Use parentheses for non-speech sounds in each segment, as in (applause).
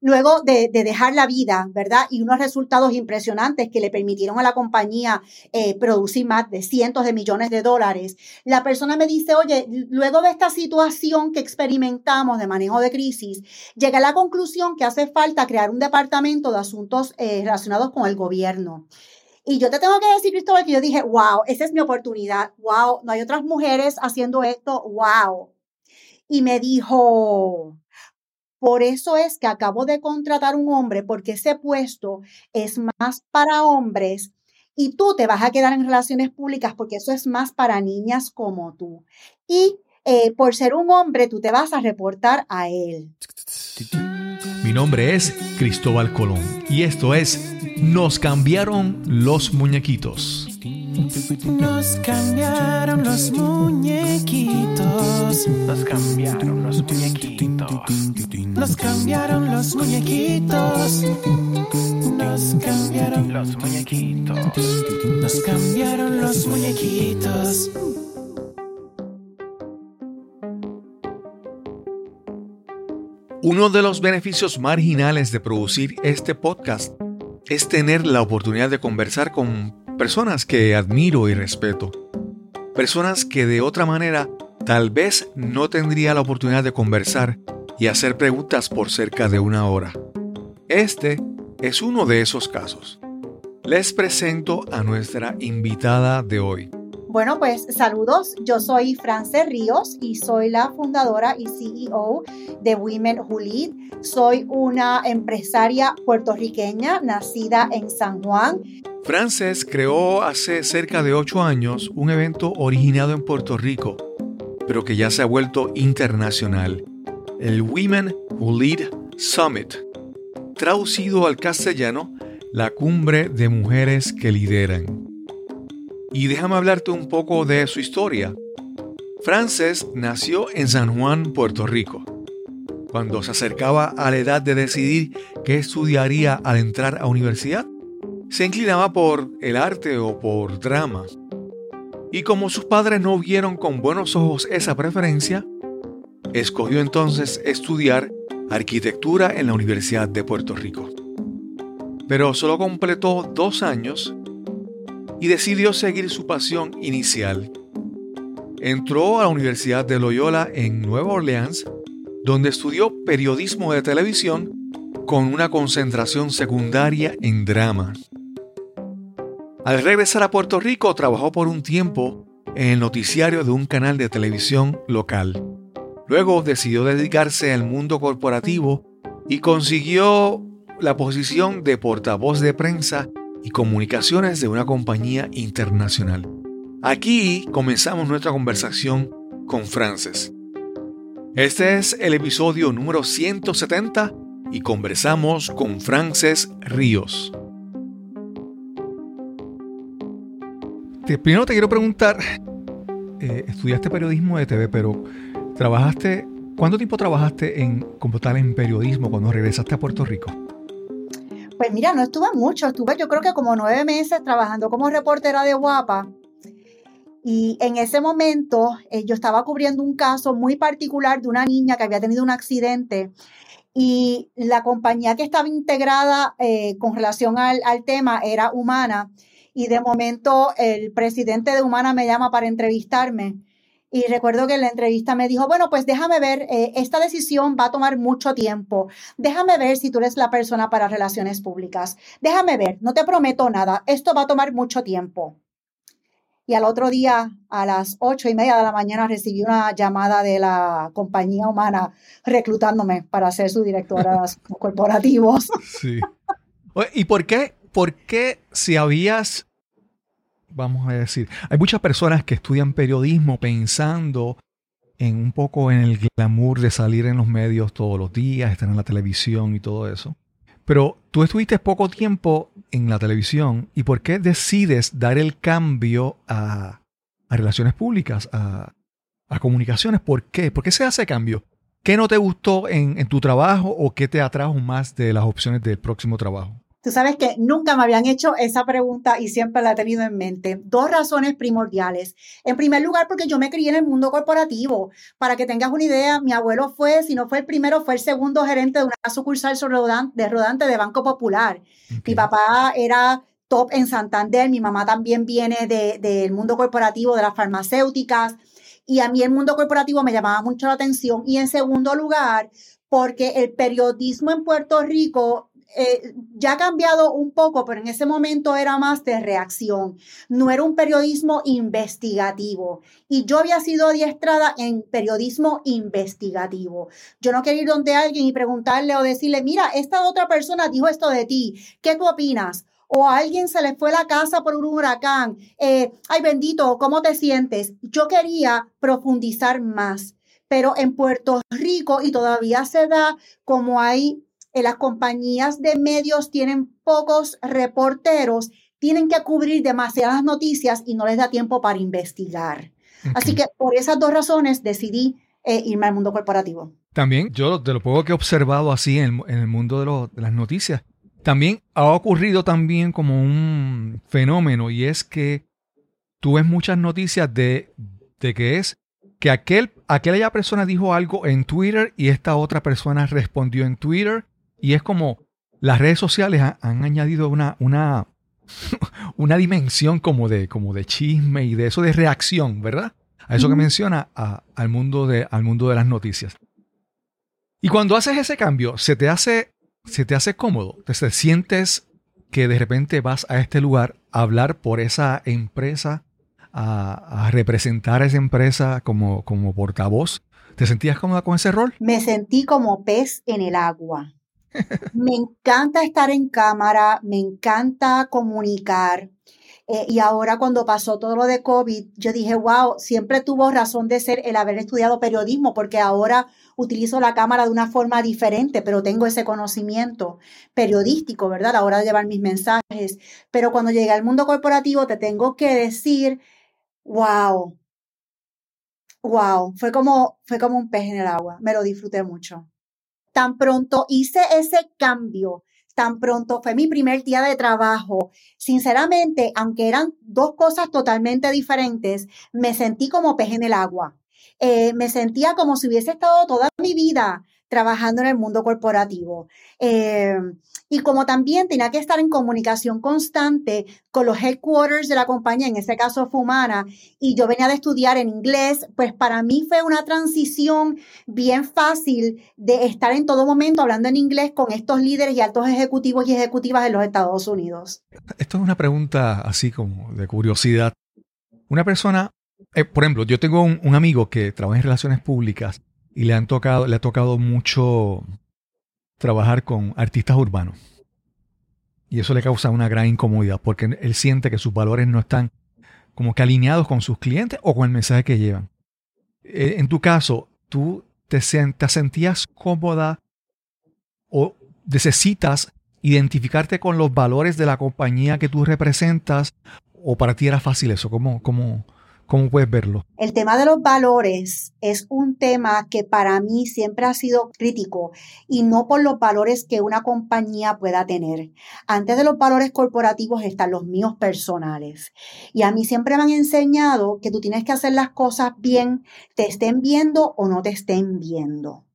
luego de, dejar la vida, ¿verdad? Y unos resultados impresionantes que le permitieron a la compañía eh, producir más de cientos de millones de dólares, la persona me dice, oye, luego de esta situación que experimentamos de manejo de crisis, llegué a la conclusión que hace falta crear un departamento de asuntos eh, relacionados con el gobierno. Y yo te tengo que decir, Cristóbal, que yo dije, wow, esa es mi oportunidad, wow, no hay otras mujeres haciendo esto, wow. Y me dijo, por eso es que acabo de contratar un hombre porque ese puesto es más para hombres y tú te vas a quedar en relaciones públicas porque eso es más para niñas como tú. Y eh, por ser un hombre, tú te vas a reportar a él. Mi nombre es Cristóbal Colón y esto es Nos cambiaron los muñequitos. Nos cambiaron los muñequitos. Nos cambiaron los muñequitos. Nos cambiaron los muñequitos. Nos cambiaron los muñequitos. Nos cambiaron los muñequitos. Uno de los beneficios marginales de producir este podcast es tener la oportunidad de conversar con personas que admiro y respeto, personas que de otra manera tal vez no tendría la oportunidad de conversar y hacer preguntas por cerca de una hora. Este es uno de esos casos. Les presento a nuestra invitada de hoy. Bueno, pues saludos. Yo soy France Ríos y soy la fundadora y CEO de Women Who Lead. Soy una empresaria puertorriqueña nacida en San Juan. Frances creó hace cerca de ocho años un evento originado en Puerto Rico, pero que ya se ha vuelto internacional, el Women Who Lead Summit, traducido al castellano, la cumbre de mujeres que lideran. Y déjame hablarte un poco de su historia. Frances nació en San Juan, Puerto Rico. Cuando se acercaba a la edad de decidir qué estudiaría al entrar a universidad, se inclinaba por el arte o por drama. Y como sus padres no vieron con buenos ojos esa preferencia, escogió entonces estudiar arquitectura en la Universidad de Puerto Rico. Pero solo completó dos años y decidió seguir su pasión inicial. Entró a la Universidad de Loyola en Nueva Orleans, donde estudió periodismo de televisión con una concentración secundaria en drama. Al regresar a Puerto Rico trabajó por un tiempo en el noticiario de un canal de televisión local. Luego decidió dedicarse al mundo corporativo y consiguió la posición de portavoz de prensa y comunicaciones de una compañía internacional. Aquí comenzamos nuestra conversación con Frances. Este es el episodio número 170 y conversamos con Frances Ríos. primero te quiero preguntar, eh, estudiaste periodismo de TV, pero trabajaste, ¿cuánto tiempo trabajaste en, como tal en periodismo cuando regresaste a Puerto Rico? Pues mira, no estuve mucho, estuve yo creo que como nueve meses trabajando como reportera de Guapa. Y en ese momento eh, yo estaba cubriendo un caso muy particular de una niña que había tenido un accidente y la compañía que estaba integrada eh, con relación al, tema era Humana. Y de momento el presidente de Humana me llama para entrevistarme y recuerdo que en la entrevista me dijo, bueno, pues déjame ver, eh, esta decisión va a tomar mucho tiempo. Déjame ver si tú eres la persona para relaciones públicas. Déjame ver, no te prometo nada, esto va a tomar mucho tiempo. Y al otro día, a las ocho y media de la mañana, recibí una llamada de la compañía humana reclutándome para ser su directora de (laughs) corporativos. Sí. ¿Y por qué, por qué si habías vamos a decir. Hay muchas personas que estudian periodismo pensando en un poco en el glamour de salir en los medios todos los días, estar en la televisión y todo eso. Pero tú estuviste poco tiempo en la televisión y ¿por qué decides dar el cambio a, relaciones públicas, a, comunicaciones? ¿Por qué? ¿Por qué se hace cambio? ¿Qué no te gustó en, en tu trabajo o qué te atrajo más de las opciones del próximo trabajo? Tú sabes que nunca me habían hecho esa pregunta y siempre la he tenido en mente. Dos razones primordiales. En primer lugar, porque yo me crié en el mundo corporativo. Para que tengas una idea, mi abuelo fue, si no fue el primero, fue el segundo gerente de una sucursal de rodante de Banco Popular. Mi papá era top en Santander, mi mamá también viene del mundo corporativo, de las farmacéuticas. Y a mí el mundo corporativo me llamaba mucho la atención. Y en segundo lugar, porque el periodismo en Puerto Rico eh, ya ha cambiado un poco, pero en ese momento era más de reacción. No era un periodismo investigativo. Y yo había sido adiestrada en periodismo investigativo. Yo no quería ir donde alguien y preguntarle o decirle, mira, esta otra persona dijo esto de ti, ¿qué tú opinas? o a alguien se le fue la casa por un huracán. Eh, ay, bendito, ¿cómo te sientes? Yo quería profundizar más, pero en Puerto Rico, y todavía se da como hay las compañías de medios tienen pocos reporteros, tienen que cubrir demasiadas noticias y no les da tiempo para investigar. Así que por esas dos razones decidí eh, irme al mundo corporativo. También yo de lo poco que he observado así en el, mundo de, de, las noticias, también ha ocurrido también como un fenómeno y es que tú ves muchas noticias de, de que es que aquel, aquella persona dijo algo en Twitter y esta otra persona respondió en Twitter y es como las redes sociales han, añadido una, una, (laughs) una dimensión como de, como de chisme y de eso de reacción, ¿verdad? A eso que menciona al, mundo de, al mundo de las noticias. Y cuando haces ese cambio, se te hace, se te hace cómodo, te, sientes que de repente vas a este lugar a hablar por esa empresa, a, a representar a esa empresa como, como portavoz. ¿Te sentías cómoda con ese rol? Me sentí como pez en el agua. Me encanta estar en cámara, me encanta comunicar. Eh, y ahora cuando pasó todo lo de COVID, yo dije, wow, siempre tuvo razón de ser el haber estudiado periodismo, porque ahora utilizo la cámara de una forma diferente, pero tengo ese conocimiento periodístico, ¿verdad? A la hora de llevar mis mensajes. Pero cuando llegué al mundo corporativo, te tengo que decir, wow, wow, fue como, fue como un pez en el agua, me lo disfruté mucho. Tan pronto hice ese cambio, tan pronto fue mi primer día de trabajo, sinceramente, aunque eran dos cosas totalmente diferentes, me sentí como pez en el agua. Eh, me sentía como si hubiese estado toda mi vida trabajando en el mundo corporativo. Eh, y como también tenía que estar en comunicación constante con los headquarters de la compañía, en ese caso Fumana, y yo venía de estudiar en inglés, pues para mí fue una transición bien fácil de estar en todo momento hablando en inglés con estos líderes y altos ejecutivos y ejecutivas de los Estados Unidos. Esto es una pregunta así como de curiosidad. Una persona, eh, por ejemplo, yo tengo un, un amigo que trabaja en relaciones públicas y le han tocado, le ha tocado mucho trabajar con artistas urbanos. Y eso le causa una gran incomodidad porque él siente que sus valores no están como que alineados con sus clientes o con el mensaje que llevan. Eh, en tu caso, ¿tú te, te sentías cómoda o necesitas identificarte con los valores de la compañía que tú representas o para ti era fácil eso? ¿Cómo, cómo, ¿Cómo puedes verlo? El tema de los valores es un tema que para mí siempre ha sido crítico y no por los valores que una compañía pueda tener. Antes de los valores corporativos están los míos personales. Y a mí siempre me han enseñado que tú tienes que hacer las cosas bien, te estén viendo o no te estén viendo.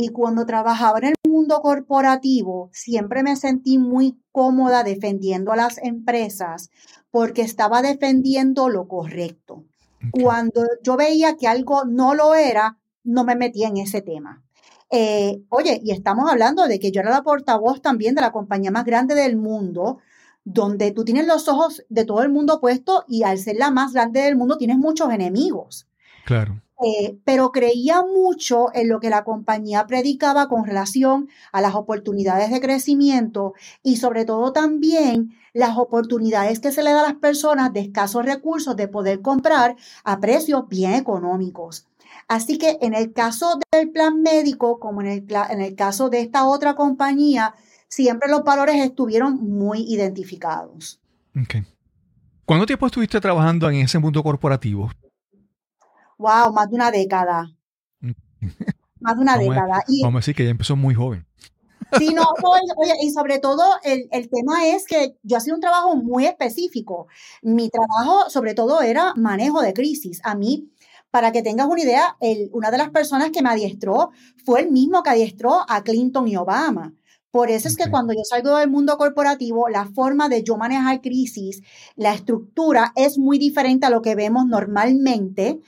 Y cuando trabajaba en el mundo corporativo, siempre me sentí muy cómoda defendiendo a las empresas porque estaba defendiendo lo correcto. Cuando yo veía que algo no lo era, no me metía en ese tema. Eh, oye, y estamos hablando de que yo era la portavoz también de la compañía más grande del mundo, donde tú tienes los ojos de todo el mundo puestos y al ser la más grande del mundo tienes muchos enemigos. Claro. Eh, pero creía mucho en lo que la compañía predicaba con relación a las oportunidades de crecimiento y sobre todo también las oportunidades que se le da a las personas de escasos recursos de poder comprar a precios bien económicos. Así que en el caso del plan médico, como en el, en el caso de esta otra compañía, siempre los valores estuvieron muy identificados. ¿Cuánto tiempo estuviste trabajando en ese mundo corporativo? Wow, más de una década. (laughs) más de una década. vamos a decir que ella empezó muy joven. Sí, no, (laughs) oye, oye, y sobre todo el, el tema es que yo hacía un trabajo muy específico. Mi trabajo sobre todo era manejo de crisis. A mí, para que tengas una idea, el- una de las personas que me adiestró fue el mismo que adiestró a Clinton y Obama. Por eso es que cuando yo salgo del mundo corporativo, la forma de yo manejar crisis, la estructura es muy diferente a lo que vemos normalmente.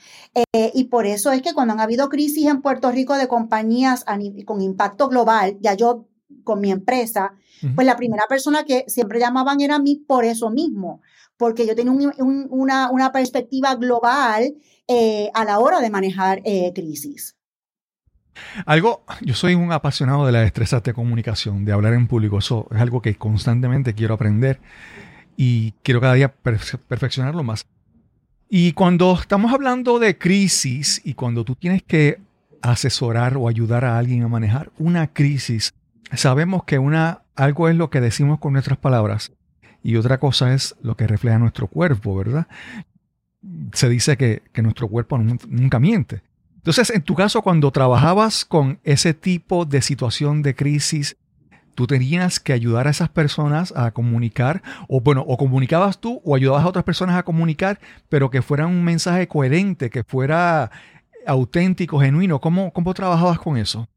eh, y por eso es que cuando han habido crisis en Puerto Rico de compañías con impacto global, ya yo con mi empresa, pues la primera persona que siempre llamaban era a mí por eso mismo, porque yo tenía un- un- una, una perspectiva global eh, a la hora de manejar eh, crisis. Algo, yo soy un apasionado de las destrezas de comunicación, de hablar en público. Eso es algo que constantemente quiero aprender y quiero cada día perfe- perfeccionarlo más. Y cuando estamos hablando de crisis y cuando tú tienes que asesorar o ayudar a alguien a manejar una crisis, sabemos que una, algo es lo que decimos con nuestras palabras y otra cosa es lo que refleja nuestro cuerpo, ¿verdad? Se dice que, que nuestro cuerpo nun- nunca miente. Entonces, en tu caso, cuando trabajabas con ese tipo de situación de crisis, tú tenías que ayudar a esas personas a comunicar, o bueno, o comunicabas tú o ayudabas a otras personas a comunicar, pero que fuera un mensaje coherente, que fuera auténtico, genuino. ¿Cómo, cómo trabajabas con eso?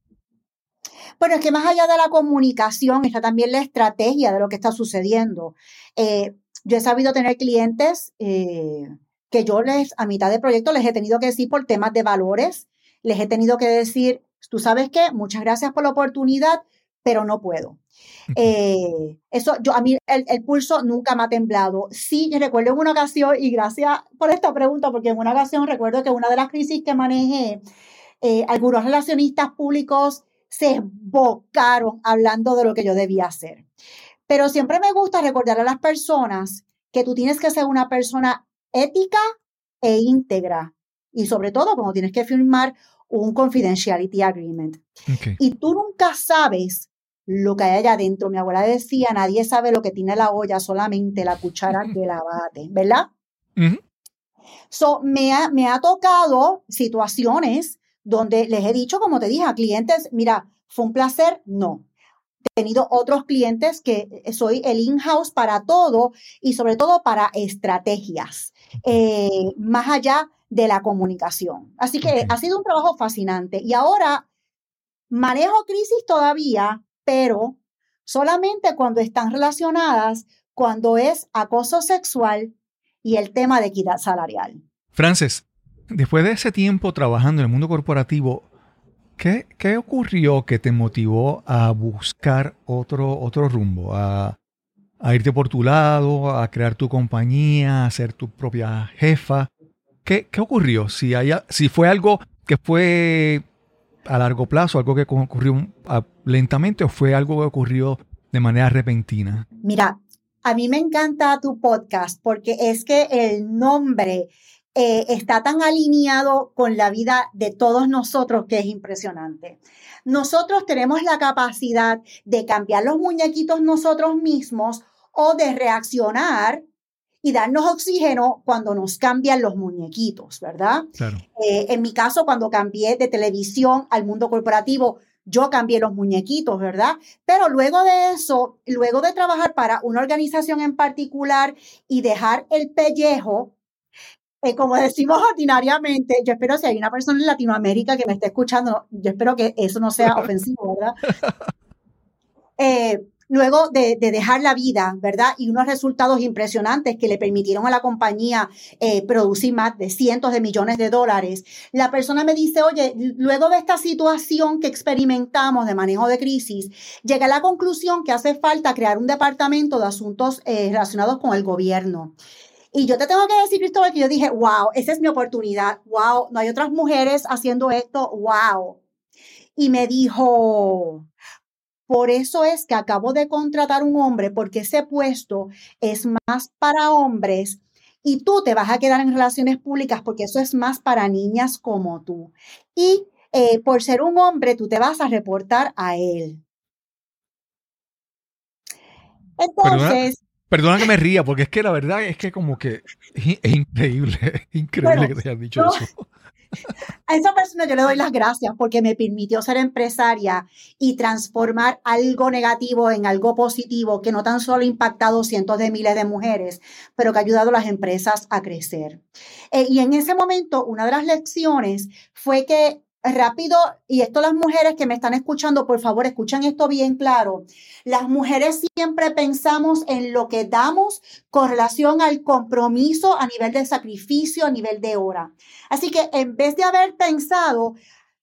Bueno, es que más allá de la comunicación está también la estrategia de lo que está sucediendo. Eh, yo he sabido tener clientes eh, que yo les, a mitad de proyecto, les he tenido que decir por temas de valores, les he tenido que decir, tú sabes qué, muchas gracias por la oportunidad, pero no puedo. Eh, eso, yo, a mí el, el pulso nunca me ha temblado. Sí, recuerdo en una ocasión, y gracias por esta pregunta, porque en una ocasión recuerdo que una de las crisis que manejé, eh, algunos relacionistas públicos se bocaron hablando de lo que yo debía hacer. Pero siempre me gusta recordar a las personas que tú tienes que ser una persona ética e íntegra. Y sobre todo cuando tienes que firmar un confidentiality agreement. Y tú nunca sabes lo que hay allá adentro. Mi abuela decía, nadie sabe lo que tiene la olla, solamente la cuchara que la bate, ¿verdad? Ujú. So, me ha, me ha tocado situaciones donde les he dicho, como te dije, a clientes, mira, fue un placer, no. He tenido otros clientes que soy el in-house para todo y sobre todo para estrategias, eh, más allá de la comunicación. Así que ha sido un trabajo fascinante. Y ahora manejo crisis todavía, pero solamente cuando están relacionadas, cuando es acoso sexual y el tema de equidad salarial. Frances, después de ese tiempo trabajando en el mundo corporativo, ¿qué, qué ocurrió que te motivó a buscar otro, otro rumbo? A, a irte por tu lado, a crear tu compañía, a ser tu propia jefa. ¿Qué, qué ocurrió? Si, haya, si fue algo que fue a largo plazo, algo que ocurrió lentamente o fue algo que ocurrió de manera repentina. Mira, a mí me encanta tu podcast porque es que el nombre eh, está tan alineado con la vida de todos nosotros que es impresionante. Nosotros tenemos la capacidad de cambiar los muñequitos nosotros mismos o de reaccionar y darnos oxígeno cuando nos cambian los muñequitos, ¿verdad? Claro. Eh, en mi caso, cuando cambié de televisión al mundo corporativo, yo cambié los muñequitos, ¿verdad? Pero luego de eso, luego de trabajar para una organización en particular y dejar el pellejo, eh, como decimos ordinariamente, yo espero si hay una persona en Latinoamérica que me esté escuchando, yo espero que eso no sea (laughs) ofensivo, ¿verdad? Eh, luego de, de, dejar la vida, ¿verdad? Y unos resultados impresionantes que le permitieron a la compañía eh, producir más de cientos de millones de dólares, la persona me dice, oye, luego de esta situación que experimentamos de manejo de crisis, llegué a la conclusión que hace falta crear un departamento de asuntos eh, relacionados con el gobierno. Y yo te tengo que decir, Cristóbal, que yo dije, wow, esa es mi oportunidad, wow, no hay otras mujeres haciendo esto, wow. Y me dijo, por eso es que acabo de contratar un hombre, porque ese puesto es más para hombres y tú te vas a quedar en relaciones públicas porque eso es más para niñas como tú. Y eh, por ser un hombre, tú te vas a reportar a él. Entonces... Perdona, perdona que me ría, porque es que la verdad es que como que es, increíble, es (laughs) increíble bueno, que te hayan dicho no, eso. A esa persona yo le doy las gracias porque me permitió ser empresaria y transformar algo negativo en algo positivo que no tan solo ha impactado cientos de miles de mujeres, pero que ha ayudado a las empresas a crecer. Eh, y en ese momento, una de las lecciones fue que rápido, y esto las mujeres que me están escuchando, por favor, escuchen esto bien claro. Las mujeres siempre pensamos en lo que damos con relación al compromiso a nivel de sacrificio, a nivel de hora. Así que en vez de haber pensado,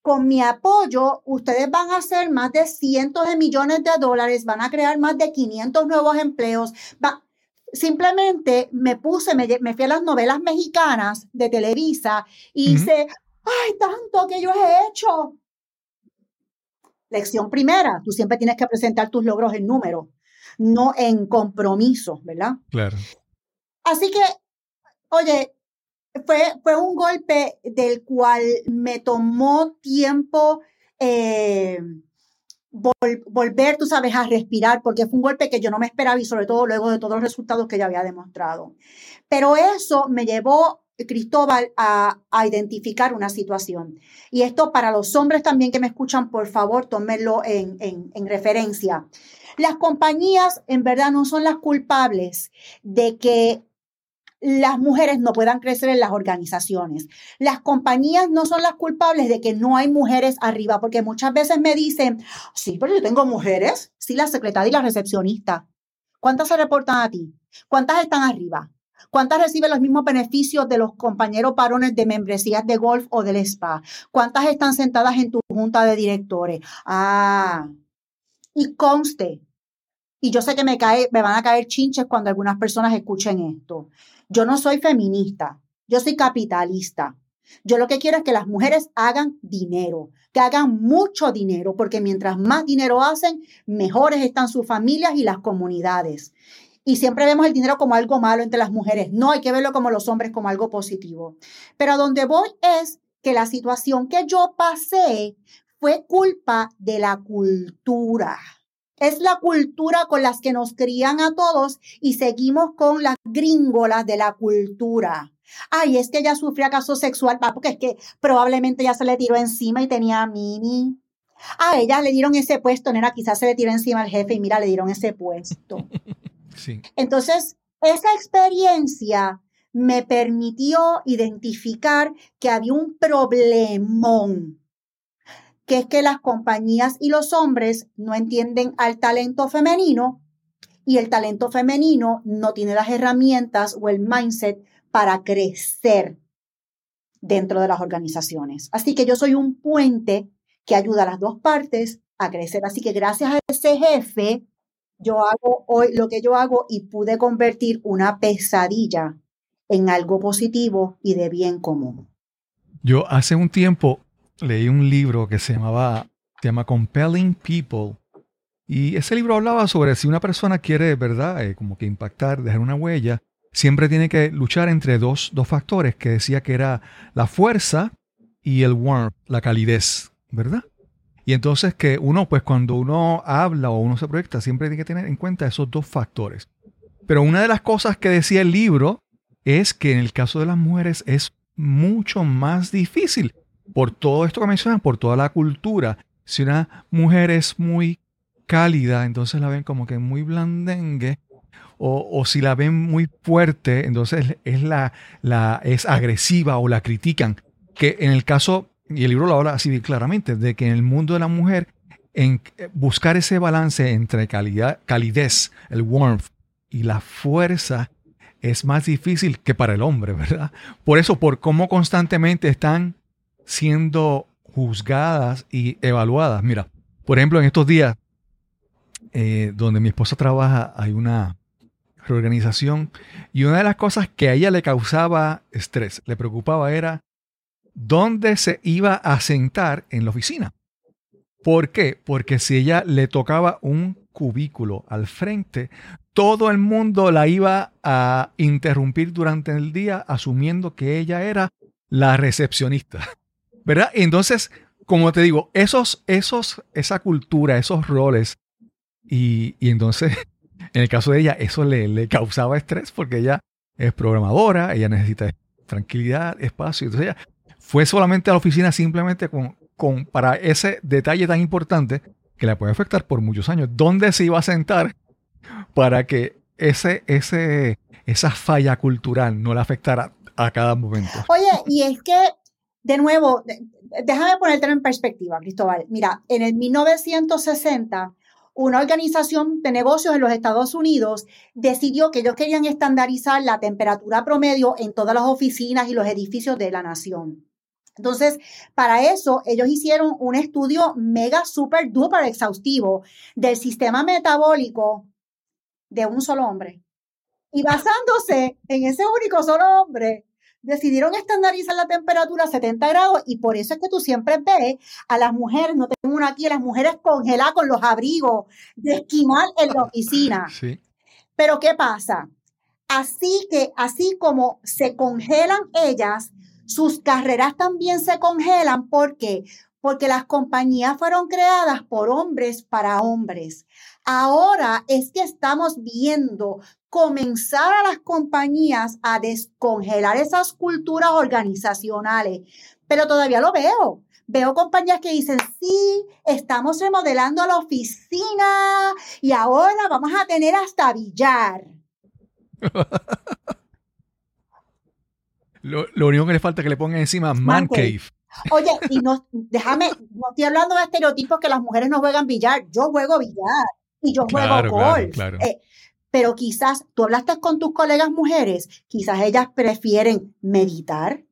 con mi apoyo, ustedes van a hacer más de cientos de millones de dólares, van a crear más de 500 nuevos empleos. simplemente me puse, me, me, fui a las novelas mexicanas de Televisa y hice, ¡Ay, tanto que yo he hecho! Lección primera, tú siempre tienes que presentar tus logros en número, no en compromiso, ¿verdad? Claro. Así que, oye, fue, fue un golpe del cual me tomó tiempo eh, volver, tú sabes, a respirar, porque fue un golpe que yo no me esperaba y sobre todo luego de todos los resultados que ya había demostrado. Pero eso me llevó Cristóbal a, identificar una situación. Y esto para los hombres también que me escuchan, por favor, tómenlo en, en referencia. Las compañías en verdad no son las culpables de que las mujeres no puedan crecer en las organizaciones. Las compañías no son las culpables de que no hay mujeres arriba, porque muchas veces me dicen, sí, pero yo tengo mujeres, sí, la secretaria y la recepcionista. ¿Cuántas se reportan a ti? ¿Cuántas están arriba? ¿Cuántas reciben los mismos beneficios de los compañeros varones de membresías de golf o del spa? ¿Cuántas están sentadas en tu junta de directores? Ah, y conste, y yo sé que me, cae, me van a caer chinches cuando algunas personas escuchen esto. Yo no soy feminista, yo soy capitalista. Yo lo que quiero es que las mujeres hagan dinero, que hagan mucho dinero, porque mientras más dinero hacen, mejores están sus familias y las comunidades y siempre vemos el dinero como algo malo entre las mujeres. No, hay que verlo como los hombres como algo positivo. Pero a donde voy es que la situación que yo pasé fue culpa de la cultura. Es la cultura con las que nos crían a todos y seguimos con las gringolas de la cultura. Ay, es que ella sufrió acaso sexual, porque es que probablemente ya se le tiró encima y tenía mini. A ella le dieron ese puesto, nena, quizás se le tiró encima al jefe y mira, le dieron ese puesto. (laughs) Entonces, esa experiencia me permitió identificar que había un problemón, que es que las compañías y los hombres no entienden al talento femenino y el talento femenino no tiene las herramientas o el mindset para crecer dentro de las organizaciones. Así que yo soy un puente que ayuda a las dos partes a crecer. Así que gracias a ese jefe, yo hago hoy lo que yo hago y pude convertir una pesadilla en algo positivo y de bien común. Yo hace un tiempo leí un libro que se llamaba, se llama Compelling People. Y ese libro hablaba sobre si una persona quiere, ¿verdad?, eh, como que impactar, dejar una huella, siempre tiene que luchar entre dos, dos factores, que decía que era la fuerza y el warmth, la calidez, ¿verdad? Y entonces que uno, pues cuando uno habla o uno se proyecta, siempre tiene que tener en cuenta esos dos factores. Pero una de las cosas que decía el libro es que en el caso de las mujeres es mucho más difícil por todo esto que mencionan, por toda la cultura. Si una mujer es muy cálida, entonces la ven como que muy blandengue. O, o si la ven muy fuerte, entonces es, la, la, es agresiva o la critican. Que en el caso y el libro lo habla así claramente, de que en el mundo de la mujer, en buscar ese balance entre calidad, calidez, el warmth y la fuerza, es más difícil que para el hombre, ¿verdad? Por eso, por cómo constantemente están siendo juzgadas y evaluadas. Mira, por ejemplo, en estos días, eh, donde mi esposa trabaja, hay una reorganización y una de las cosas que a ella le causaba estrés, le preocupaba era dónde se iba a sentar en la oficina. ¿Por qué? Porque si ella le tocaba un cubículo al frente, todo el mundo la iba a interrumpir durante el día asumiendo que ella era la recepcionista. (laughs) ¿Verdad? Entonces, como te digo, esos, esos, esa cultura, esos roles, y, entonces, (laughs) en el caso de ella, eso le, le causaba estrés porque ella es programadora, ella necesita tranquilidad, espacio. Entonces ella fue solamente a la oficina simplemente con, con, para ese detalle tan importante que le puede afectar por muchos años. ¿Dónde se iba a sentar para que ese, ese, esa falla cultural no le afectara a cada momento? Oye, y es que, de nuevo, déjame ponértelo en perspectiva, Cristóbal. Mira, en el 1960, una organización de negocios en los Estados Unidos decidió que ellos querían estandarizar la temperatura promedio en todas las oficinas y los edificios de la nación. Entonces, para eso, ellos hicieron un estudio mega, super, duper exhaustivo del sistema metabólico de un solo hombre. Y basándose en ese único solo hombre, decidieron estandarizar la temperatura a 70 grados y por eso es que tú siempre ves a las mujeres, no tengo una aquí, a las mujeres congeladas con los abrigos de esquimal en la oficina. (laughs) Sí. Pero ¿qué pasa? Así que, así como se congelan ellas, sus carreras también se congelan. ¿Por qué? Porque las compañías fueron creadas por hombres para hombres. Ahora es que estamos viendo comenzar a las compañías a descongelar esas culturas organizacionales, pero todavía lo veo. Veo compañías que dicen, sí, estamos remodelando la oficina y ahora vamos a tener hasta billar. (laughs) Lo, lo único que le falta es que le pongan encima Man, Cave. Oye, y no, (laughs) déjame, no estoy hablando de estereotipos que las mujeres no juegan billar. Yo juego billar y yo juego Claro, claro, golf. claro. Eh, pero quizás tú hablaste con tus colegas mujeres, quizás ellas prefieren meditar,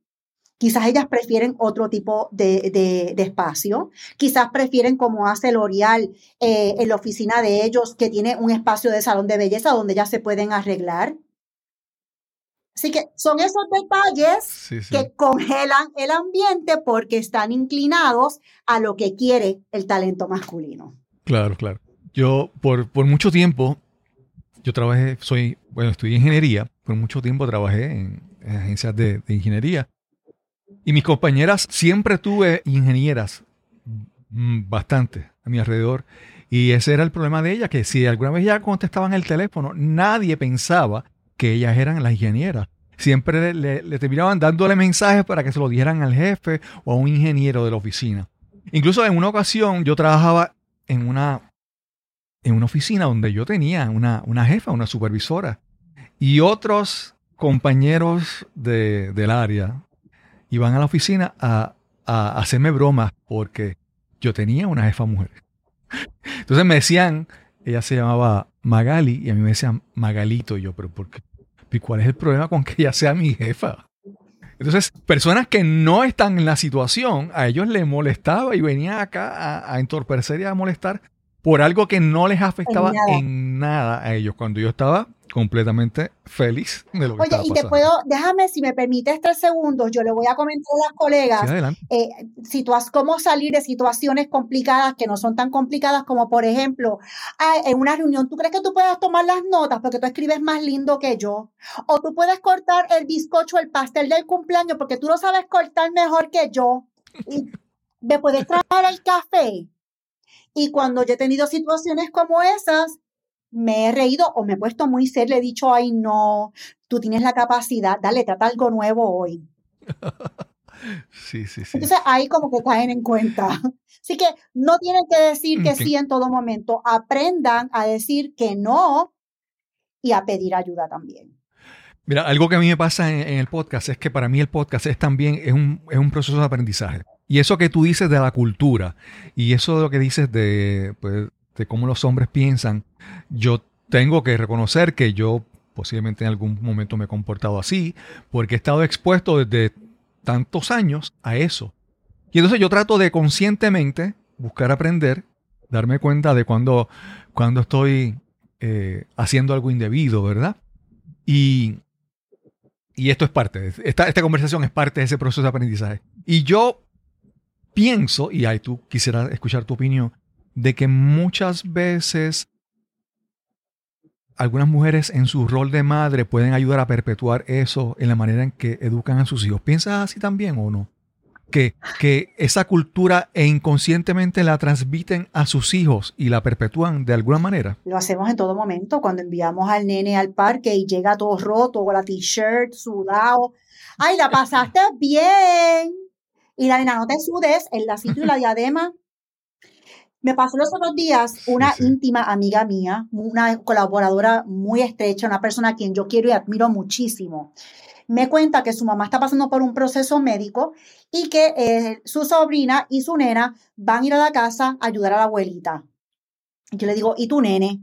quizás ellas prefieren otro tipo de, de- de espacio, quizás prefieren como hace L'Oreal eh, en la oficina de ellos, que tiene un espacio de salón de belleza donde ellas se pueden arreglar. Así que son esos detalles Sí, sí. que congelan el ambiente porque están inclinados a lo que quiere el talento masculino. Claro, claro. Yo por, por mucho tiempo, yo trabajé, soy, bueno, estudié ingeniería, por mucho tiempo trabajé en, en agencias de, de ingeniería. Y mis compañeras, siempre tuve ingenieras, mm, bastante a mi alrededor. Y ese era el problema de ellas, que si alguna vez ya contestaban el teléfono, nadie pensaba que ellas eran las ingenieras. Siempre le, le- terminaban dándole mensajes para que se lo dieran al jefe o a un ingeniero de la oficina. Incluso en una ocasión yo trabajaba en una, en una oficina donde yo tenía una, una jefa, una supervisora, y otros compañeros de- del área iban a la oficina a, a hacerme bromas porque yo tenía una jefa mujer. Entonces me decían, ella se llamaba Magali y a mí me decían Magalito. Y yo, pero ¿por qué? ¿Y cuál es el problema con que ella sea mi jefa? Entonces, personas que no están en la situación, a ellos les molestaba y venían acá a, a entorpecer y a molestar por algo que no les afectaba nada. en nada a ellos, cuando yo estaba completamente feliz de lo que Oye, y te puedo, déjame, si me permites tres segundos, yo le voy a comentar a las Sí, colegas adelante. eh, situa- cómo salir de situaciones complicadas que no son tan complicadas como, por ejemplo, ah, en una reunión, ¿tú crees que tú puedes tomar las notas porque tú escribes más lindo que yo? O tú puedes cortar el bizcocho, el pastel del cumpleaños porque tú lo sabes cortar mejor que yo. Y me puedes traer el café. Y cuando yo he tenido situaciones como esas, me he reído o me he puesto muy serio, he dicho, ay, no, tú tienes la capacidad, dale, trata algo nuevo hoy. (laughs) Sí, sí, sí. Entonces ahí como que caen en cuenta. (laughs) Así que no tienen que decir que sí en todo momento. Aprendan a decir que no y a pedir ayuda también. Mira, algo que a mí me pasa en, en el podcast es que para mí el podcast es también es un, es un proceso de aprendizaje. Y eso que tú dices de la cultura y eso de lo que dices de, pues, de cómo los hombres piensan, yo tengo que reconocer que yo posiblemente en algún momento me he comportado así porque he estado expuesto desde tantos años a eso. Y entonces yo trato de conscientemente buscar aprender, darme cuenta de cuando, cuando estoy eh, haciendo algo indebido, ¿verdad? Y, y esto es parte, esta, esta conversación es parte de ese proceso de aprendizaje. Y yo pienso, y ahí tú quisiera escuchar tu opinión, de que muchas veces algunas mujeres en su rol de madre pueden ayudar a perpetuar eso en la manera en que educan a sus hijos. ¿Piensas así también o no? Que, que esa cultura e inconscientemente la transmiten a sus hijos y la perpetúan de alguna manera. Lo hacemos en todo momento, cuando enviamos al nene al parque y llega todo roto, con la t-shirt, sudado. ¡Ay, la pasaste bien! Y la nena, no te sudes, el lacito y la (laughs) diadema. Me pasó los otros días una sí. íntima amiga mía, una colaboradora muy estrecha, una persona a quien yo quiero y admiro muchísimo. Me cuenta que su mamá está pasando por un proceso médico y que eh, su sobrina y su nena van a ir a la casa a ayudar a la abuelita. Y yo le digo, ¿y tu nene?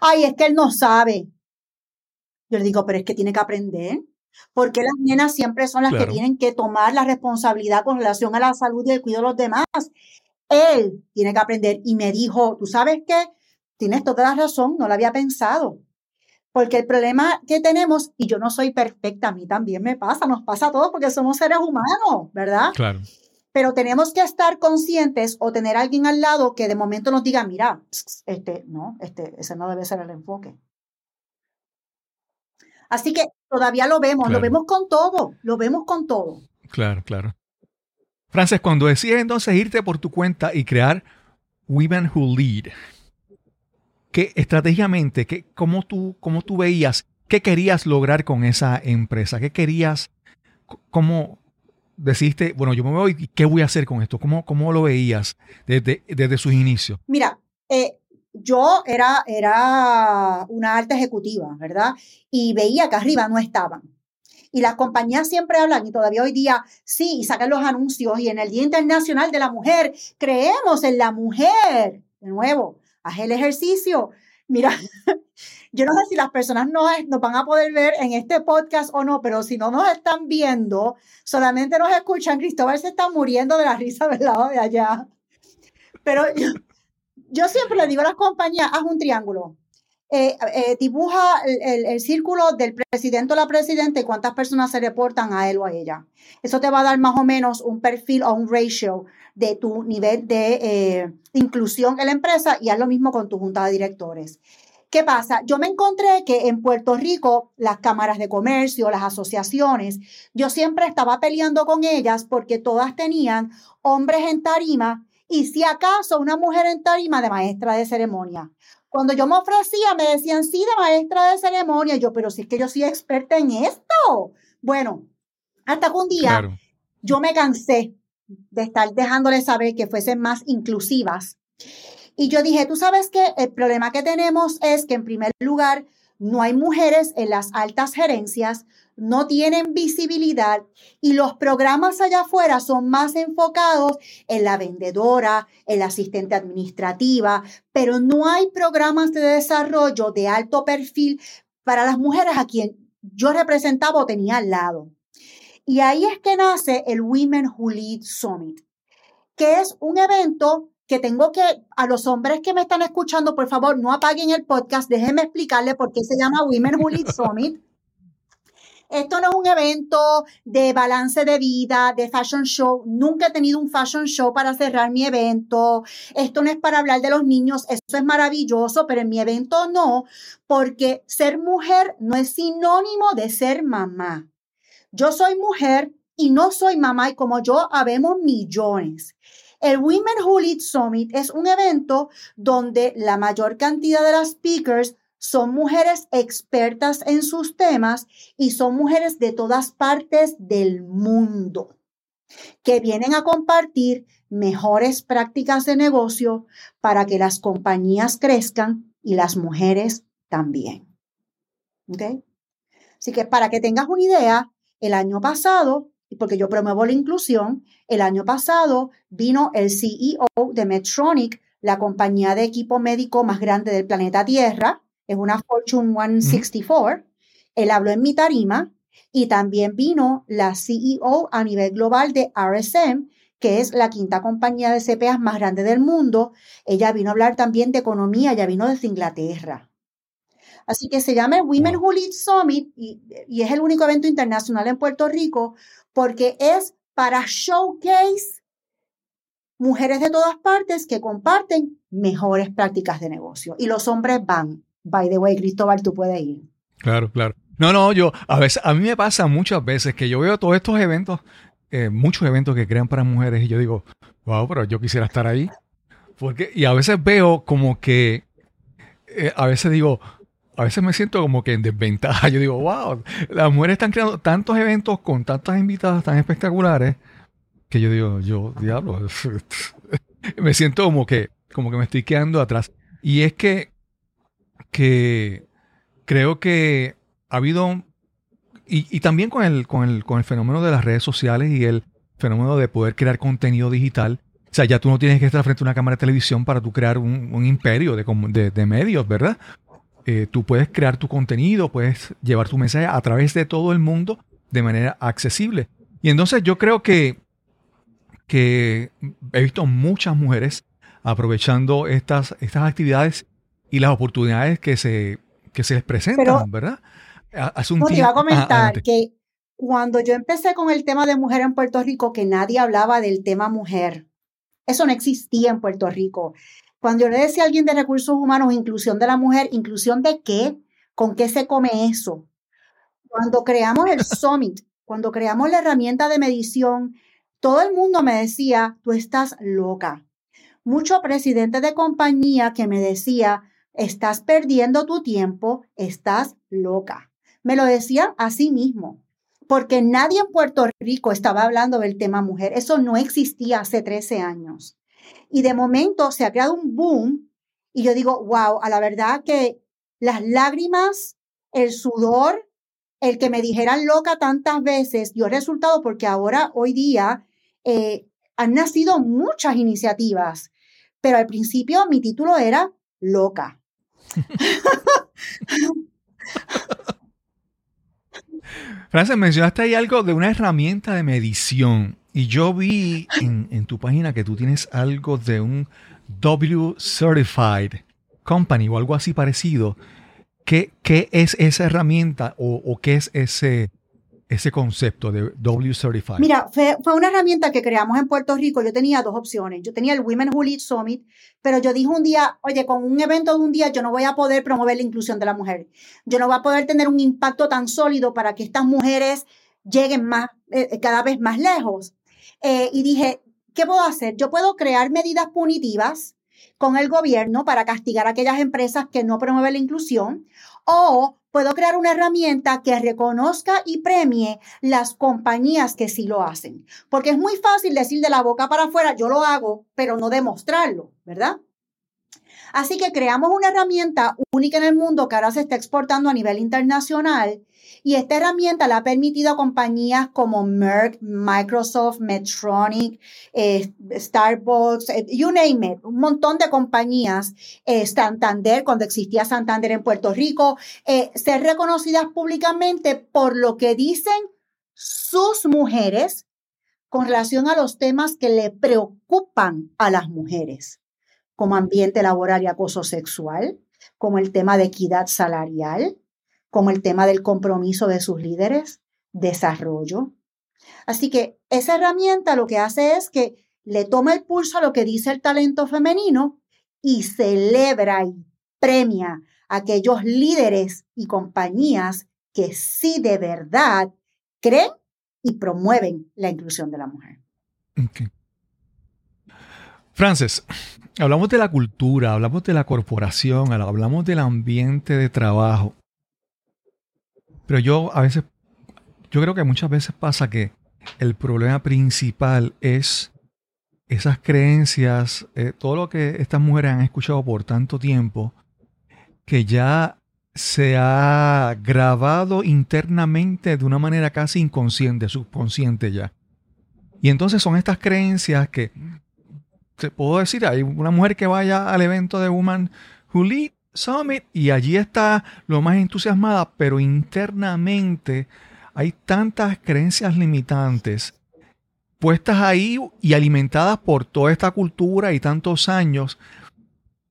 Ay, es que él no sabe. Yo le digo, pero es que tiene que aprender. Porque las nenas siempre son las Claro. que tienen que tomar la responsabilidad con relación a la salud y el cuidado de los demás. Él tiene que aprender. Y me dijo, ¿tú sabes qué? Tienes toda la razón, no lo había pensado. Porque el problema que tenemos, y yo no soy perfecta, a mí también me pasa, nos pasa a todos porque somos seres humanos, ¿verdad? Claro. Pero tenemos que estar conscientes o tener a alguien al lado que de momento nos diga, mira, este, no, este, ese no debe ser el enfoque. Así que todavía lo vemos, lo vemos con todo, lo vemos con todo. Claro, claro. Frances, cuando decides entonces irte por tu cuenta y crear Women Who Lead, ¿qué estratégicamente, qué, cómo, tú, cómo tú veías, qué querías lograr con esa empresa? ¿Qué querías, cómo decidiste, bueno, yo me voy y qué voy a hacer con esto? ¿Cómo, cómo lo veías desde, desde sus inicios? Mira, eh, yo era, era una alta ejecutiva, ¿verdad? Y veía que arriba no estaban. Y las compañías siempre hablan, y todavía hoy día sí, y sacan los anuncios, y en el Día Internacional de la Mujer, creemos en la mujer. De nuevo, haz el ejercicio. Mira, (laughs) yo no sé si las personas nos, van a poder ver en este podcast o no, pero si no nos están viendo, solamente nos escuchan, Cristóbal se está muriendo de la risa del lado de allá. Pero yo, yo siempre le digo a las compañías, haz un triángulo. Eh, eh, dibuja el, círculo del presidente o la presidenta y cuántas personas se reportan a él o a ella. Eso te va a dar más o menos un perfil o un ratio de tu nivel de eh, inclusión en la empresa y haz lo mismo con tu junta de directores. ¿Qué pasa? Yo me encontré que en Puerto Rico las cámaras de comercio, las asociaciones, yo siempre estaba peleando con ellas porque todas tenían hombres en tarima y si acaso una mujer en tarima de maestra de ceremonia. Cuando yo me ofrecía, me decían, sí, de maestra de ceremonia. Yo, pero si es que yo soy experta en esto. Bueno, hasta que un día Claro. yo me cansé de estar dejándoles saber que fuesen más inclusivas. Y yo dije, tú sabes que el problema que tenemos es que en primer lugar no hay mujeres en las altas gerencias, no tienen visibilidad y los programas allá afuera son más enfocados en la vendedora, en la asistente administrativa, pero no hay programas de desarrollo de alto perfil para las mujeres a quien yo representaba o tenía al lado. Y ahí es que nace el Women Who Lead Summit, que es un evento que tengo que, a los hombres que me están escuchando, por favor, no apaguen el podcast, déjenme explicarle por qué se llama Women Who Lead (laughs) Summit. Esto no es un evento de balance de vida, de fashion show. Nunca he tenido un fashion show para cerrar mi evento. Esto no es para hablar de los niños. Eso es maravilloso, pero en mi evento no, porque ser mujer no es sinónimo de ser mamá. Yo soy mujer y no soy mamá y como yo habemos millones. El Women Who Lead Summit es un evento donde la mayor cantidad de las speakers son mujeres expertas en sus temas y son mujeres de todas partes del mundo que vienen a compartir mejores prácticas de negocio para que las compañías crezcan y las mujeres también. ¿Ok? Así que para que tengas una idea, el año pasado, porque yo promuevo la inclusión, el año pasado vino el CEO de Medtronic, la compañía de equipo médico más grande del planeta Tierra, es una Fortune 164. Él habló en mi tarima y también vino la CEO a nivel global de RSM, que es la quinta compañía de CPAs más grande del mundo. Ella vino a hablar también de economía, ella vino desde Inglaterra. Así que se llama el Women Who Lead Summit y, y es el único evento internacional en Puerto Rico porque es para showcase mujeres de todas partes que comparten mejores prácticas de negocio. Y los hombres van. By the way, Cristóbal, tú puedes ir. Claro, claro. No, no, yo, a veces, a mí me pasa muchas veces que yo veo todos estos eventos, eh, muchos eventos que crean para mujeres y yo digo, wow, pero yo quisiera estar ahí. Porque, y a veces veo como que, eh, a veces digo, a veces me siento como que en desventaja. Yo digo, wow, las mujeres están creando tantos eventos con tantas invitadas tan espectaculares, que yo digo, yo, diablo, (laughs) me siento como que, como que me estoy quedando atrás. Y es que, que creo que ha habido, y, también con el, con, el, con el fenómeno de las redes sociales y el fenómeno de poder crear contenido digital, o sea, ya tú no tienes que estar frente a una cámara de televisión para tú crear un, imperio de, de- de medios, ¿verdad? Eh, tú puedes crear tu contenido, puedes llevar tu mensaje a través de todo el mundo de manera accesible. Y entonces yo creo que, que he visto muchas mujeres aprovechando estas, estas actividades y las oportunidades que se, que se les presentan, Pero- ¿verdad? Ha- Hace un No, te iba a tiempo- Ajá, comentar que cuando yo empecé con el tema de mujer en Puerto Rico, que nadie hablaba del tema mujer, eso no existía en Puerto Rico. Cuando yo le decía a alguien de recursos humanos, inclusión de la mujer, inclusión de qué, con qué se come eso. Cuando creamos el (laughs) Summit, cuando creamos la herramienta de medición, todo el mundo me decía, tú estás loca. Mucho presidente de compañía que me decía, estás perdiendo tu tiempo, estás loca. Me lo decían a sí mismo, porque nadie en Puerto Rico estaba hablando del tema mujer. Eso no existía hace 13 años. Y de momento se ha creado un boom y yo digo, wow, a la verdad que las lágrimas, el sudor, el que me dijeran loca tantas veces dio resultado porque ahora, hoy día, eh, han nacido muchas iniciativas, pero al principio mi título era loca. Frances, mencionaste ahí algo de una herramienta de medición. Y yo vi en, en tu página que tú tienes algo de un W Certified Company o algo así parecido. ¿Qué, qué es esa herramienta o, o qué es ese, ese concepto de W Certified? Mira, fue, una herramienta que creamos en Puerto Rico. Yo tenía dos opciones. Yo tenía el Women Who Lead Summit, pero yo dije un día, oye, con un evento de un día yo no voy a poder promover la inclusión de la mujer. Yo no voy a poder tener un impacto tan sólido para que estas mujeres lleguen más, eh, cada vez más lejos. Eh, y dije, ¿qué puedo hacer? Yo puedo crear medidas punitivas con el gobierno para castigar a aquellas empresas que no promueven la inclusión o puedo crear una herramienta que reconozca y premie las compañías que sí lo hacen. Porque es muy fácil decir de la boca para afuera, yo lo hago, pero no demostrarlo, ¿verdad? Así que creamos una herramienta única en el mundo que ahora se está exportando a nivel internacional y esta herramienta la ha permitido a compañías como Merck, Microsoft, Medtronic, eh, Starbucks, eh, you name it, un montón de compañías, eh, Santander, cuando existía Santander en Puerto Rico, ser reconocidas públicamente por lo que dicen sus mujeres con relación a los temas que le preocupan a las mujeres, como ambiente laboral y acoso sexual, como el tema de equidad salarial, como el tema del compromiso de sus líderes, desarrollo. Así que esa herramienta lo que hace es que le toma el pulso a lo que dice el talento femenino y celebra y premia a aquellos líderes y compañías que sí de verdad creen y promueven la inclusión de la mujer. Frances, hablamos de la cultura, hablamos de la corporación, hablamos del ambiente de trabajo. Pero yo a veces, yo creo que muchas veces pasa que el problema principal es esas creencias, eh, todo lo que estas mujeres han escuchado por tanto tiempo, que ya se ha grabado internamente de una manera casi inconsciente, subconsciente ya. Y entonces son estas creencias que, te puedo decir, hay una mujer que vaya al evento de Woman Who Lead Summit y allí está lo más entusiasmada, pero internamente hay tantas creencias limitantes puestas ahí y alimentadas por toda esta cultura y tantos años.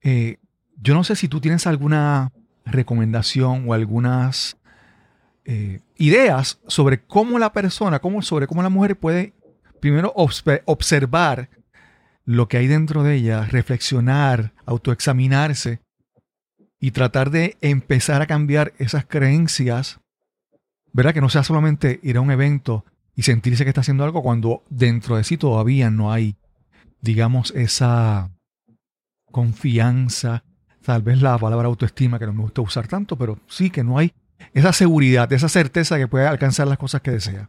Eh, yo no sé si tú tienes alguna recomendación o algunas eh, ideas sobre cómo la persona, cómo, sobre cómo la mujer puede primero obs- observar lo que hay dentro de ella, reflexionar, autoexaminarse y tratar de empezar a cambiar esas creencias, ¿verdad? Que no sea solamente ir a un evento y sentirse que está haciendo algo cuando dentro de sí todavía no hay, digamos, esa confianza, tal vez la palabra autoestima que no me gusta usar tanto, pero sí que no hay esa seguridad, esa certeza que puede alcanzar las cosas que desea.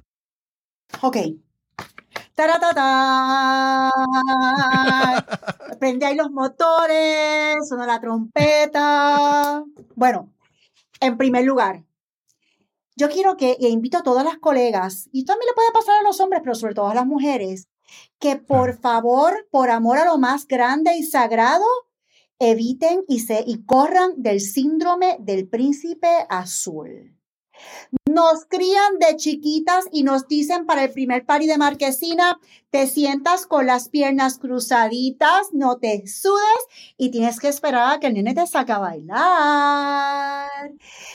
Ok. Taratatán. Prende ahí los motores, suena la trompeta. Bueno, en primer lugar, yo quiero que, e invito a todas las colegas, y también le puede pasar a los hombres, pero sobre todo a las mujeres, que por favor, por amor a lo más grande y sagrado, eviten y, se, y corran del síndrome del príncipe azul. Nos crían de chiquitas y nos dicen para el primer pari de marquesina, te sientas con las piernas cruzaditas, no te sudes y tienes que esperar a que el nene te saque a bailar.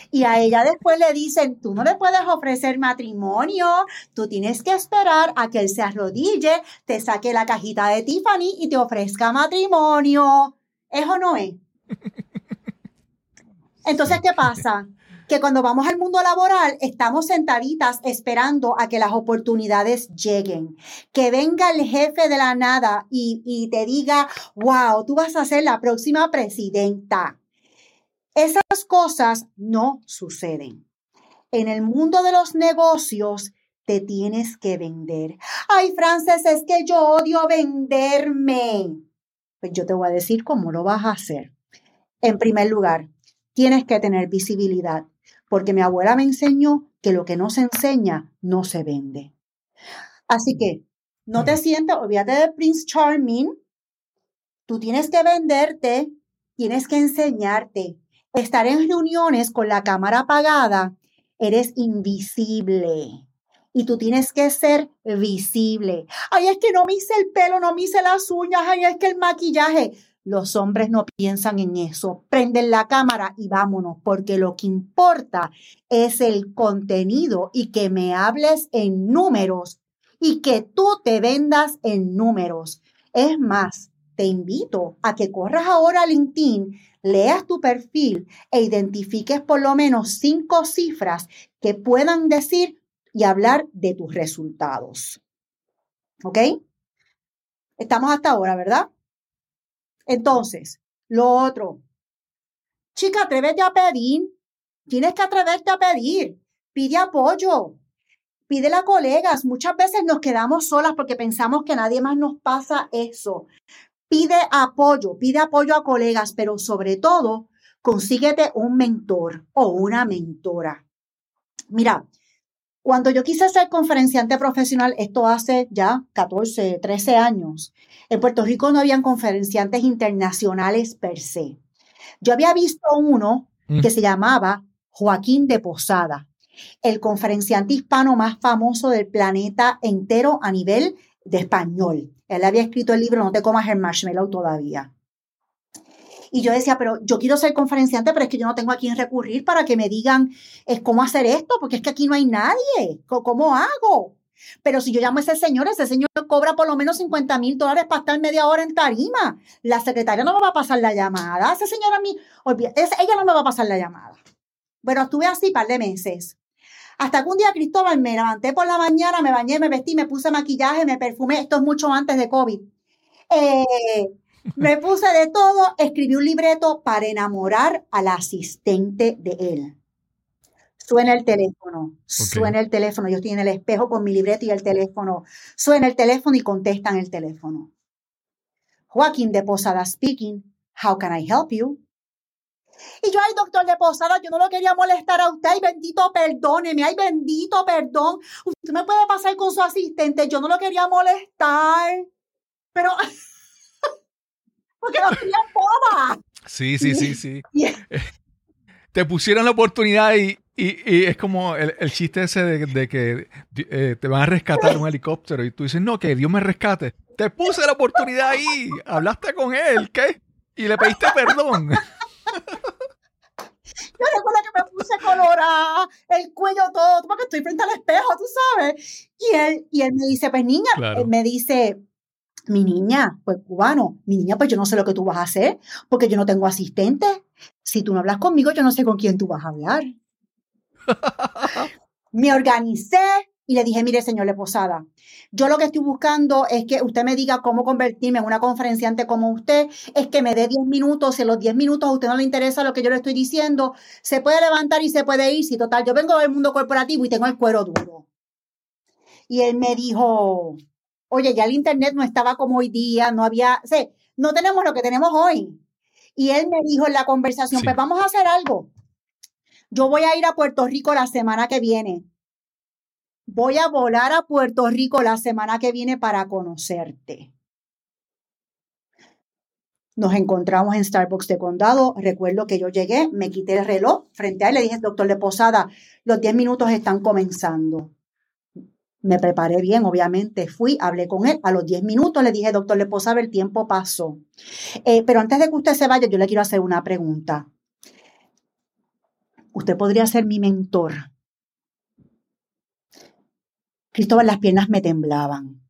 Y a ella después le dicen, tú no le puedes ofrecer matrimonio, tú tienes que esperar a que él se arrodille, te saque la cajita de Tiffany y te ofrezca matrimonio. ¿Eso no es? (laughs) Entonces, ¿qué pasa? Que cuando vamos al mundo laboral estamos sentaditas esperando a que las oportunidades lleguen. Que venga el jefe de la nada y, te diga, wow, tú vas a ser la próxima presidenta. Esas cosas no suceden. En el mundo de los negocios te tienes que vender. Ay, Frances, es que yo odio venderme. Pues yo te voy a decir cómo lo vas a hacer. En primer lugar, tienes que tener visibilidad, porque mi abuela me enseñó que lo que no se enseña no se vende. Así que no te sientas, olvídate de Prince Charming. Tú tienes que venderte, tienes que enseñarte. Estar en reuniones con la cámara apagada, eres invisible y tú tienes que ser visible. Ay, es que no me hice el pelo, no me hice las uñas, ay, es que el maquillaje. Los hombres no piensan en eso. Prenden la cámara y vámonos, porque lo que importa es el contenido y que me hables en números y que tú te vendas en números. Es más, te invito a que corras ahora a LinkedIn, leas tu perfil e identifiques por lo menos cinco cifras que puedan decir y hablar de tus resultados. ¿Ok? Estamos hasta ahora, ¿verdad? Entonces, lo otro. Chica, atrévete a pedir. Tienes que atreverte a pedir. Pide apoyo. Pídele a colegas. Muchas veces nos quedamos solas porque pensamos que nadie más nos pasa eso. Pide apoyo, pide apoyo a colegas, pero sobre todo, consíguete un mentor o una mentora. Mira, cuando yo quise ser conferenciante profesional, esto hace ya 14, 13 años, en Puerto Rico no habían conferenciantes internacionales per se. Yo había visto uno Mm. que se llamaba Joaquín de Posada, el conferenciante hispano más famoso del planeta entero a nivel de español. Él había escrito el libro No te comas el marshmallow todavía. Y yo decía, pero yo quiero ser conferenciante, pero es que yo no tengo a quién recurrir para que me digan eh, cómo hacer esto, porque es que aquí no hay nadie. ¿Cómo hago? Pero si yo llamo a ese señor, ese señor cobra por lo menos 50 mil dólares para estar media hora en tarima. La secretaria no me va a pasar la llamada. Ese señor a mí, es- ella no me va a pasar la llamada. Bueno, estuve así par de meses. Hasta que un día, Cristóbal, me levanté por la mañana, me bañé, me vestí, me puse maquillaje, me perfumé. Esto es mucho antes de COVID. Eh, me puse de todo, escribí un libreto para enamorar al asistente de él. Suena el teléfono, suena el teléfono. Yo estoy en el espejo con mi libreto y el teléfono. Suena el teléfono y contestan el teléfono. Joaquín de Posada speaking. How can I help you? Y yo, ay, doctor de Posada, yo no lo quería molestar a usted. Ay, bendito, perdóneme. Ay, bendito, perdón. Usted me puede pasar con su asistente. Yo no lo quería molestar. Pero, (laughs) porque. Sí, sí, sí, sí. (laughs) Te pusieron la oportunidad y, y- y es como el, el chiste ese de, de que eh, te van a rescatar un helicóptero y tú dices, no, que Dios me rescate. Te puse la oportunidad ahí, hablaste con él, ¿qué? Y le pediste perdón. (laughs) Yo recuerdo que me puse colorada, el cuello todo, porque estoy frente al espejo, tú sabes. Y él, y él me dice, pues niña, Claro. él me dice, mi niña, pues cubano, mi niña, pues yo no sé lo que tú vas a hacer, porque yo no tengo asistente. Si tú no hablas conmigo, yo no sé con quién tú vas a hablar. (laughs) me organicé y le dije, mire, señor Leposada, yo lo que estoy buscando es que usted me diga cómo convertirme en una conferenciante como usted, es que me dé 10 minutos, si en los 10 minutos a usted no le interesa lo que yo le estoy diciendo, se puede levantar y se puede ir, si total, yo vengo del mundo corporativo y tengo el cuero duro. Y él me dijo, Oye, ya el internet no estaba como hoy día, no había, o sea, no tenemos lo que tenemos hoy. Y él me dijo en la conversación, Sí. pues vamos a hacer algo. Yo voy a ir a Puerto Rico la semana que viene. Voy a volar a Puerto Rico la semana que viene para conocerte. Nos encontramos en Starbucks de Condado. Recuerdo que yo llegué, me quité el reloj frente a él, le dije, doctor de Posada, los 10 minutos están comenzando. Me preparé bien, obviamente, fui, hablé con él. A los 10 minutos le dije, doctor de Posada, el tiempo pasó. Eh, pero antes de que usted se vaya, yo le quiero hacer una pregunta. Usted podría ser mi mentor. Cristóbal, las piernas me temblaban.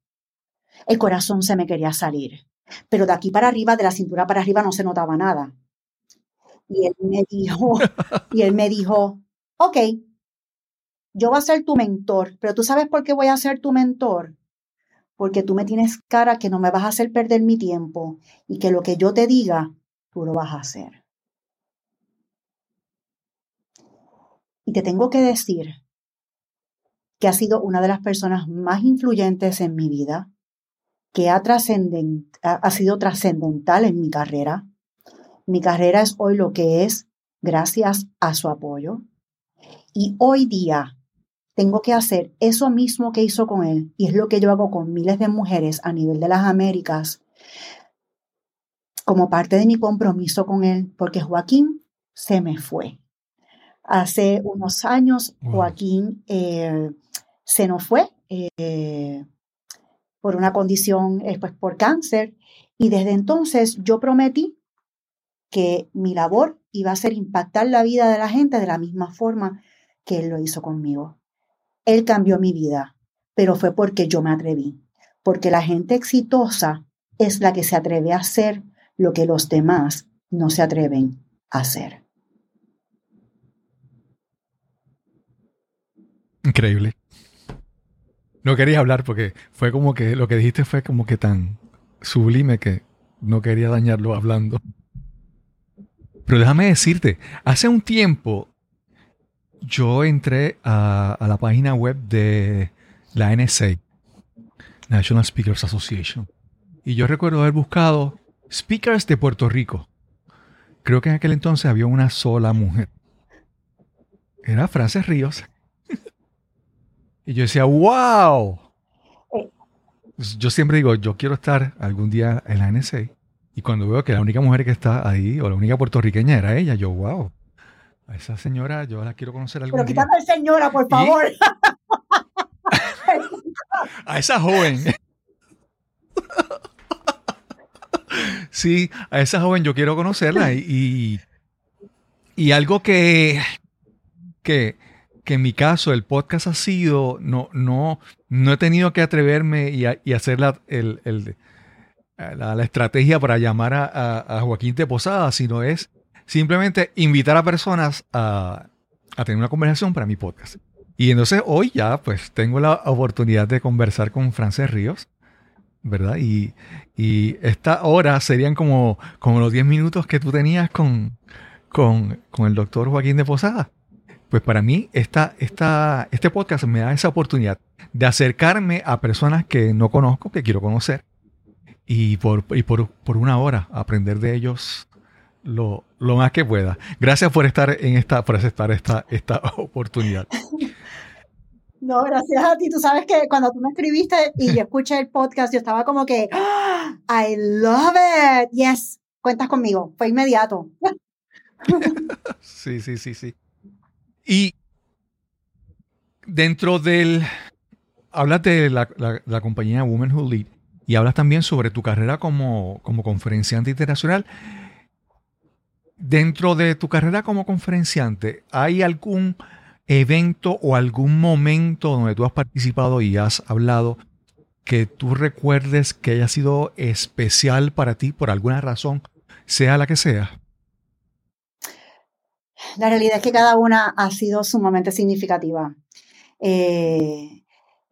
El corazón se me quería salir. Pero de aquí para arriba, de la cintura para arriba, no se notaba nada. Y él me dijo, y él me dijo, ok, yo voy a ser tu mentor, pero tú sabes por qué voy a ser tu mentor. Porque tú me tienes cara que no me vas a hacer perder mi tiempo y que lo que yo te diga, tú lo vas a hacer. Y te tengo que decir que ha sido una de las personas más influyentes en mi vida, que ha, ha sido trascendental en mi carrera. Mi carrera es hoy lo que es gracias a su apoyo. Y hoy día tengo que hacer eso mismo que hizo con él, y es lo que yo hago con miles de mujeres a nivel de las Américas, como parte de mi compromiso con él, porque Joaquín se me fue. Hace unos años. Joaquín eh, se nos fue eh, por una condición, eh, pues por cáncer, y desde entonces yo prometí que mi labor iba a ser impactar la vida de la gente de la misma forma que él lo hizo conmigo. Él cambió mi vida, pero fue porque yo me atreví, porque la gente exitosa es la que se atreve a hacer lo que los demás no se atreven a hacer. Increíble. No quería hablar porque fue como que lo que dijiste fue como que tan sublime que no quería dañarlo hablando. Pero déjame decirte, hace un tiempo yo entré a, la página web de la NSA, National Speakers Association, y yo recuerdo haber buscado speakers de Puerto Rico. Creo que en aquel entonces había una sola mujer. Era Frances Ríos. (laughs) Y yo decía, wow. Eh. Yo siempre digo, yo quiero estar algún día en la NSA. Y cuando veo que la única mujer que está ahí, o la única puertorriqueña era ella, yo, wow. A esa señora yo la quiero conocer algún Pero quítame señora, por favor. (laughs) A esa joven. sí, a esa joven yo quiero conocerla. Y, y, y algo que, que, que en mi caso el podcast ha sido, no, no, no he tenido que atreverme y, a- y hacer la, el- el- la, la estrategia para llamar a, a- a Joaquín de Posada, sino es simplemente invitar a personas a, a tener una conversación para mi podcast. Y entonces hoy ya pues tengo la oportunidad de conversar con Frances Ríos, ¿verdad? Y, y esta hora serían como, como los 10 minutos que tú tenías con, con, con el doctor Joaquín de Posada. Pues para mí esta, esta, este podcast me da esa oportunidad de acercarme a personas que no conozco, que quiero conocer, y por, y por, por una hora aprender de ellos lo, lo más que pueda. Gracias por estar en esta, por aceptar esta, esta (laughs) oportunidad. No, gracias a ti. Tú sabes que cuando tú me escribiste y yo (laughs) escuché el podcast, yo estaba como que, "Ah, I love it. Yes, cuentas conmigo. Fue inmediato. Sí, sí, sí, sí. Y dentro del... Hablas de la, la- la compañía Women Who Lead y hablas también sobre tu carrera como, como conferenciante internacional. Dentro de tu carrera como conferenciante, ¿hay algún evento o algún momento donde tú has participado y has hablado que tú recuerdes que haya sido especial para ti por alguna razón, sea la que sea? La realidad es que cada una ha sido sumamente significativa. Eh,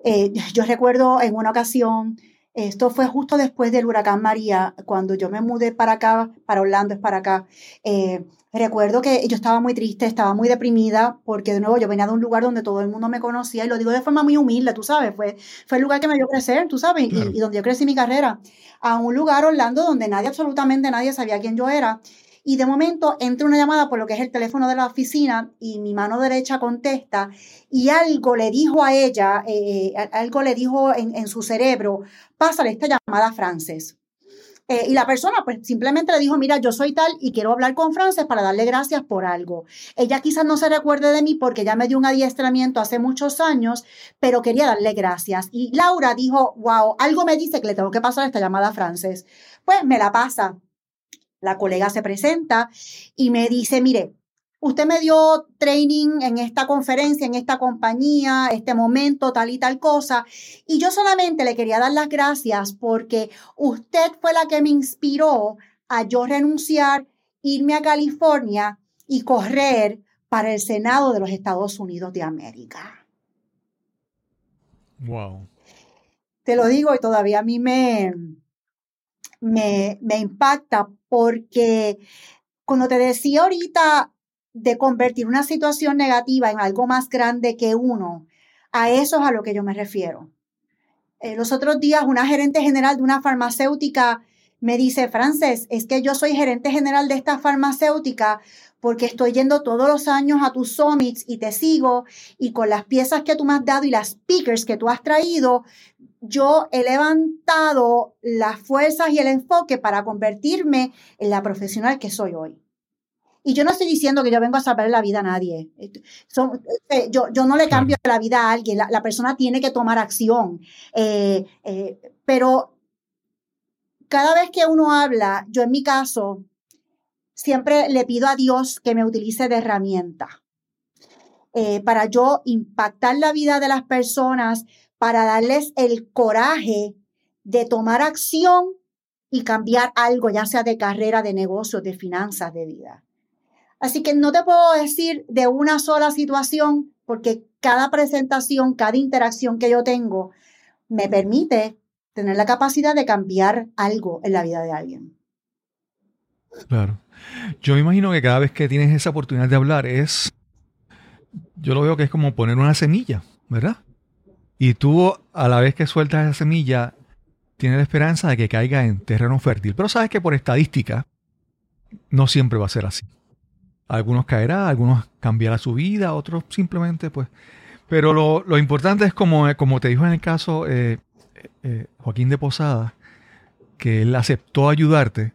eh, yo recuerdo en una ocasión Esto fue justo después del huracán María, cuando yo me mudé para acá, para Orlando, es para acá. Eh, recuerdo que yo estaba muy triste, estaba muy deprimida, porque de nuevo yo venía de un lugar donde todo el mundo me conocía, y lo digo de forma muy humilde, tú sabes, fue, fue el lugar que me dio crecer, tú sabes, y, y donde yo crecí mi carrera, a un lugar, Orlando, donde nadie, absolutamente nadie sabía quién yo era. Y de momento entra una llamada por lo que es el teléfono de la oficina y mi mano derecha contesta y algo le dijo a ella, eh, a- algo le dijo en, en su cerebro, pásale esta llamada a Frances. Eh, y la persona pues simplemente le dijo, mira, yo soy tal y quiero hablar con Frances para darle gracias por algo. Ella quizás no se recuerde de mí porque ya me dio un adiestramiento hace muchos años, pero quería darle gracias. Y Laura dijo, wow, algo me dice que le tengo que pasar esta llamada a Frances. Pues me la pasa. La colega se presenta y me dice, mire, usted me dio training en esta conferencia, en esta compañía, este momento, tal y tal cosa. Y yo solamente le quería dar las gracias porque usted fue la que me inspiró a yo renunciar, irme a California y correr para el Senado de los Estados Unidos de América. Wow. Te lo digo y todavía a mí me, me, me impacta porque cuando te decía ahorita de convertir una situación negativa en algo más grande que uno, a eso es a lo que yo me refiero. Eh, los otros días una gerente general de una farmacéutica me dice, Frances, es que yo soy gerente general de esta farmacéutica porque estoy yendo todos los años a tus summits y te sigo y con las piezas que tú me has dado y las speakers que tú has traído, yo he levantado las fuerzas y el enfoque para convertirme en la profesional que soy hoy. Y yo no estoy diciendo que yo vengo a salvar la vida a nadie. Son- eh, yo, yo no le cambio la vida a alguien. La, la persona tiene que tomar acción. Eh, eh, pero cada vez que uno habla, yo en mi caso, siempre le pido a Dios que me utilice de herramienta eh, para yo impactar la vida de las personas, para darles el coraje de tomar acción y cambiar algo, ya sea de carrera, de negocio, de finanzas, de vida. Así que no te puedo decir de una sola situación, porque cada presentación, cada interacción que yo tengo, me permite tener la capacidad de cambiar algo en la vida de alguien. Claro. Yo me imagino que cada vez que tienes esa oportunidad de hablar es, yo lo veo que es como poner una semilla, ¿verdad? Y tú a la vez que sueltas esa semilla, tienes la esperanza de que caiga en terreno fértil. Pero sabes que por estadística no siempre va a ser así. Algunos caerá, algunos cambiará su vida, otros simplemente pues... Pero lo, lo importante es como, como te dijo en el caso eh, eh, Joaquín de Posada, que él aceptó ayudarte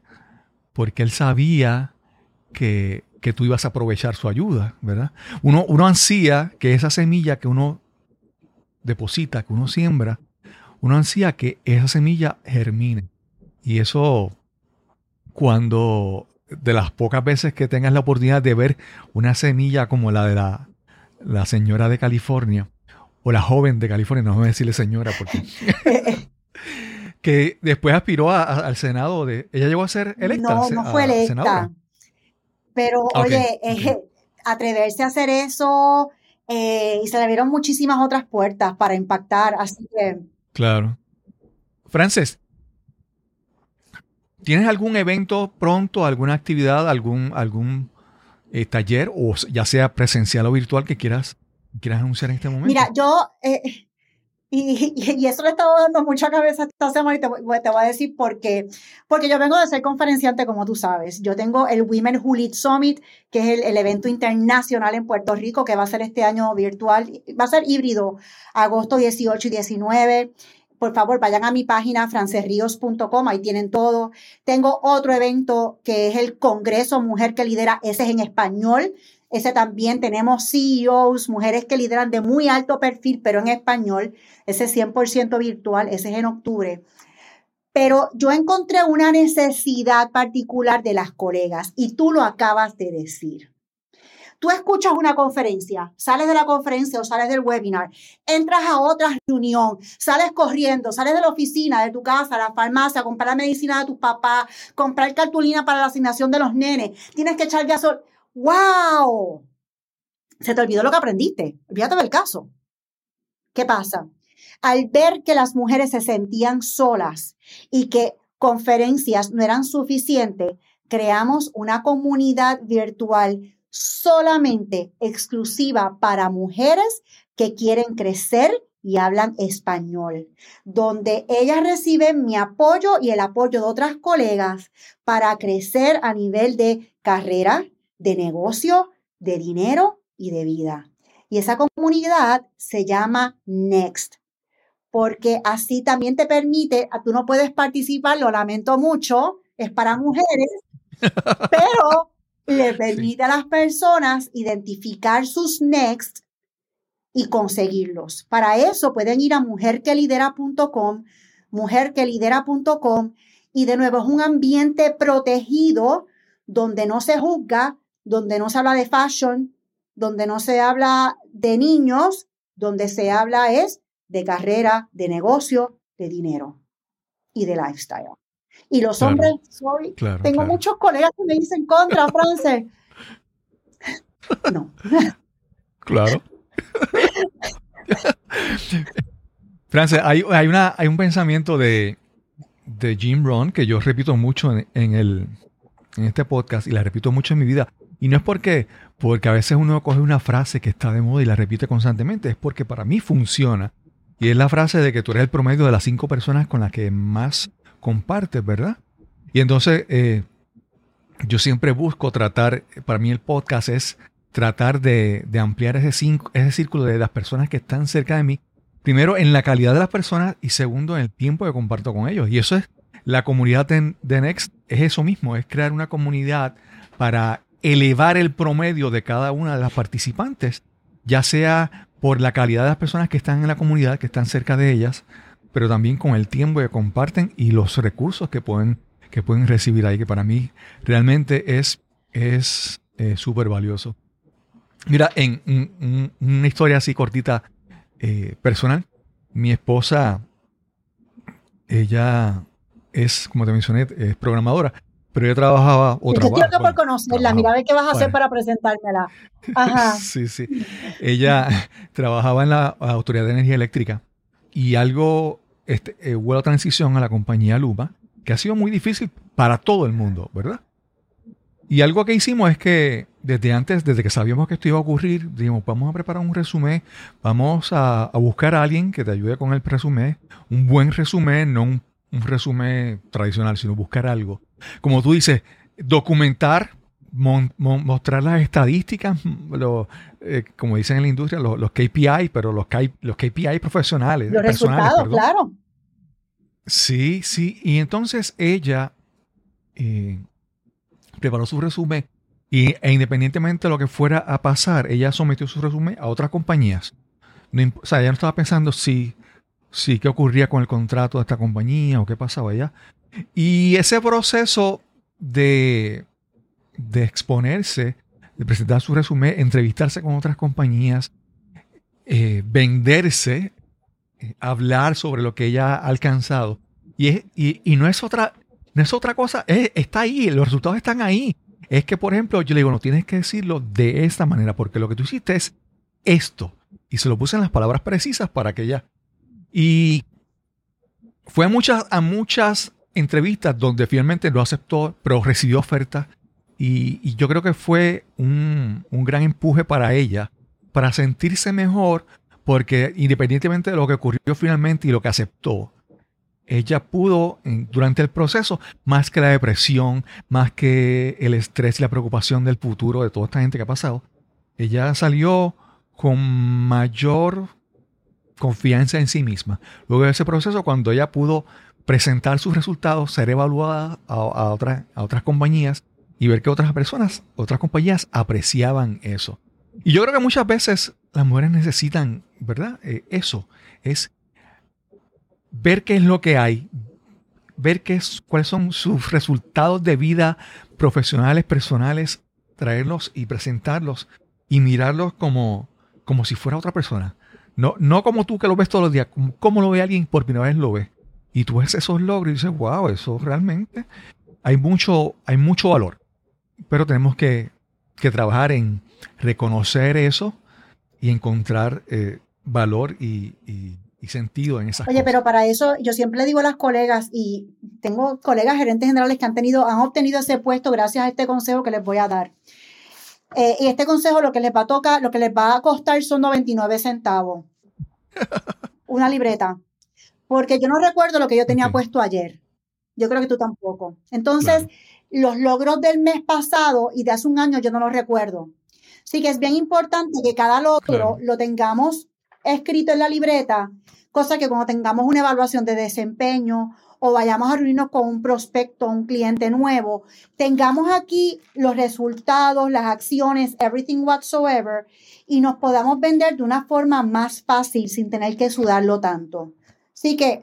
porque él sabía que, que tú ibas a aprovechar su ayuda, ¿verdad? Uno, uno ansía que esa semilla que uno deposita, que uno siembra, uno ansía que esa semilla germine. Y eso, cuando de las pocas veces que tengas la oportunidad de ver una semilla como la de la, la señora de California, o la joven de California, no voy a decirle señora porque... (laughs) que después aspiró a- a- al Senado de... Ella llegó a ser electa. No, no fue electa. senadora. Pero, Ah, oye, eh, atreverse a hacer eso eh, y se le abrieron muchísimas otras puertas para impactar. Así que, Claro. Frances, ¿tienes algún evento pronto, alguna actividad, algún, algún eh, taller, o ya sea presencial o virtual, que quieras, quieras anunciar en este momento? mira, yo, eh, y, y- y eso le he estado dando mucha cabeza esta semana y te, te voy a decir por qué. Porque yo vengo de ser conferenciante, como tú sabes. Yo tengo el Women Who Summit, que es el, el evento internacional en Puerto Rico, que va a ser este año virtual, va a ser híbrido, agosto 18 y 19. Por favor, vayan a mi página francesrios.com, ahí tienen todo. Tengo otro evento que es el Congreso Mujer que Lidera, ese es en español. Ese también tenemos CEOs, mujeres que lideran de muy alto perfil, pero en español. Ese es 100% virtual, ese es en octubre. Pero yo encontré una necesidad particular de las colegas y tú lo acabas de decir. Tú escuchas una conferencia, sales de la conferencia o sales del webinar, entras a otra reunión, sales corriendo, sales de la oficina, de tu casa, la farmacia, comprar la medicina de tus papás, comprar cartulina para la asignación de los nenes, tienes que echar gasol. ¡Wow! Se te olvidó lo que aprendiste. Olvídate del caso. ¿Qué pasa? Al ver que las mujeres se sentían solas y que conferencias no eran suficientes, creamos una comunidad virtual solamente exclusiva para mujeres que quieren crecer y hablan español, donde ellas reciben mi apoyo y el apoyo de otras colegas para crecer a nivel de carrera, de negocio, de dinero y de vida. Y esa comunidad se llama Next, porque así también te permite, tú no puedes participar, lo lamento mucho, es para mujeres, (laughs) pero le permite a las personas identificar sus Next y conseguirlos. Para eso pueden ir a mujerquelidera.com, mujerquelidera.com y de nuevo es un ambiente protegido donde no se juzga, donde no se habla de fashion, donde no se habla de niños, donde se habla es de carrera, de negocio, de dinero y de lifestyle. Y los hombres, soy, tengo muchos colegas que me dicen contra, France. no. (laughs) Claro. (laughs) Frances, hay, hay, una, hay un pensamiento de, de Jim Rohn que yo repito mucho en, el, en este podcast y la repito mucho en mi vida. Y no es porque, porque a veces uno coge una frase que está de moda y la repite constantemente, es porque para mí funciona. Y es la frase de que tú eres el promedio de las cinco personas con las que más compartes, ¿verdad? Y entonces eh, yo siempre busco tratar, para mí el podcast es tratar de, ampliar ese, ese círculo de las personas que están cerca de mí. Primero, en la calidad de las personas y segundo, en el tiempo que comparto con ellos. Y eso es la comunidad de, Next, es eso mismo, es crear una comunidad para elevar el promedio de cada una de las participantes, ya sea por la calidad de las personas que están en la comunidad, que están cerca de ellas, pero también con el tiempo que comparten y los recursos que pueden, que pueden recibir ahí, que para mí realmente es es, valioso. Mira, en una historia así cortita, eh, personal, mi esposa, ella es, como te mencioné, es programadora, pero ella trabajaba o Yo estoy por conocerla, mira a ver qué vas a hacer para presentármela. Ajá. (laughs) sí, sí. Ella (laughs) trabajaba en la Autoridad de Energía Eléctrica y algo, este, eh, hubo la transición a la compañía Luma, que ha sido muy difícil para todo el mundo, ¿verdad? Y algo que hicimos es que desde antes, desde que sabíamos que esto iba a ocurrir, dijimos, vamos a preparar un resumen, vamos a, buscar a alguien que te ayude con el resumen, un buen resumen, no un, resumen tradicional, sino buscar algo. Como tú dices, documentar, mostrar las estadísticas, eh, como dicen en la industria, los, KPI, pero los, los KPI profesionales. Los resultados, claro. Sí, sí. Y entonces ella... Eh, preparó su resumen y, e independientemente de lo que fuera a pasar, ella sometió su resumen a otras compañías. o sea, ella no estaba pensando si, si qué ocurría con el contrato de esta compañía o qué pasaba allá. Y ese proceso de, de exponerse, de presentar su resumen, entrevistarse con otras compañías, eh, venderse, eh, hablar sobre lo que ella ha alcanzado. Y, y, y, no es otra, no es otra cosa, está ahí, los resultados están ahí. Es que, por ejemplo, yo le digo, no tienes que decirlo de esta manera, porque lo que tú hiciste es esto. Y se lo puse en las palabras precisas para que ella. Y fue a muchas, a muchas entrevistas donde finalmente lo aceptó, pero recibió ofertas. Y, yo creo que fue un, un gran empuje para ella, para sentirse mejor, porque independientemente de lo que ocurrió finalmente y lo que aceptó, ella pudo, durante el proceso, más que la depresión, más que el estrés y la preocupación del futuro de toda esta gente que ha pasado, ella salió con mayor confianza en sí misma. Luego de ese proceso, cuando ella pudo presentar sus resultados, ser evaluada a, otras, compañías y ver que otras personas, otras compañías apreciaban eso. Y yo creo que muchas veces las mujeres necesitan, ¿verdad? Eh, eso, es ver qué es lo que hay, ver qué es, cuáles son sus resultados de vida profesionales, personales, traerlos y presentarlos y mirarlos como, como si fuera otra persona. No, no como tú que lo ves todos los días, como, lo ve alguien por primera vez lo ve. Y tú ves esos logros y dices, wow, eso realmente hay mucho, hay mucho valor. Pero tenemos que, trabajar en reconocer eso y encontrar eh, valor y, y sentido en esas Oye, cosas. pero para eso yo siempre le digo a las colegas y tengo colegas gerentes generales que han tenido, han obtenido ese puesto gracias a este consejo que les voy a dar. Eh, y este consejo lo que les va a tocar, lo que les va a costar son 99 centavos. (laughs) Una libreta. Porque yo no recuerdo lo que yo tenía puesto ayer. Yo creo que tú tampoco. Entonces, los logros del mes pasado y de hace un año yo no los recuerdo. Así que es bien importante que cada logro Claro. lo tengamos escrito en la libreta, cosa que cuando tengamos una evaluación de desempeño o vayamos a reunirnos con un prospecto, un cliente nuevo, tengamos aquí los resultados, las acciones, everything whatsoever, y nos podamos vender de una forma más fácil sin tener que sudarlo tanto. Así que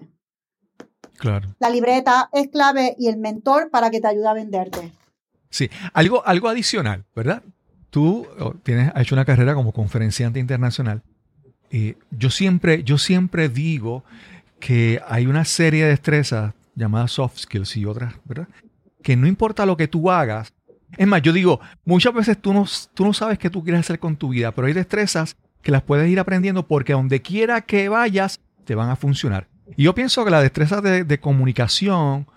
Claro. la libreta es clave y el mentor para que te ayude a venderte. Sí, algo, algo adicional, ¿verdad? Tú tienes, has hecho una carrera como conferenciante internacional. Y yo, siempre, yo siempre digo que hay una serie de destrezas llamadas soft skills y otras, ¿verdad? Que no importa lo que tú hagas. Es más, yo digo, muchas veces tú no, tú no sabes qué tú quieres hacer con tu vida, pero hay destrezas que las puedes ir aprendiendo porque donde quiera que vayas, te van a funcionar. Y yo pienso que las destrezas de, de comunicación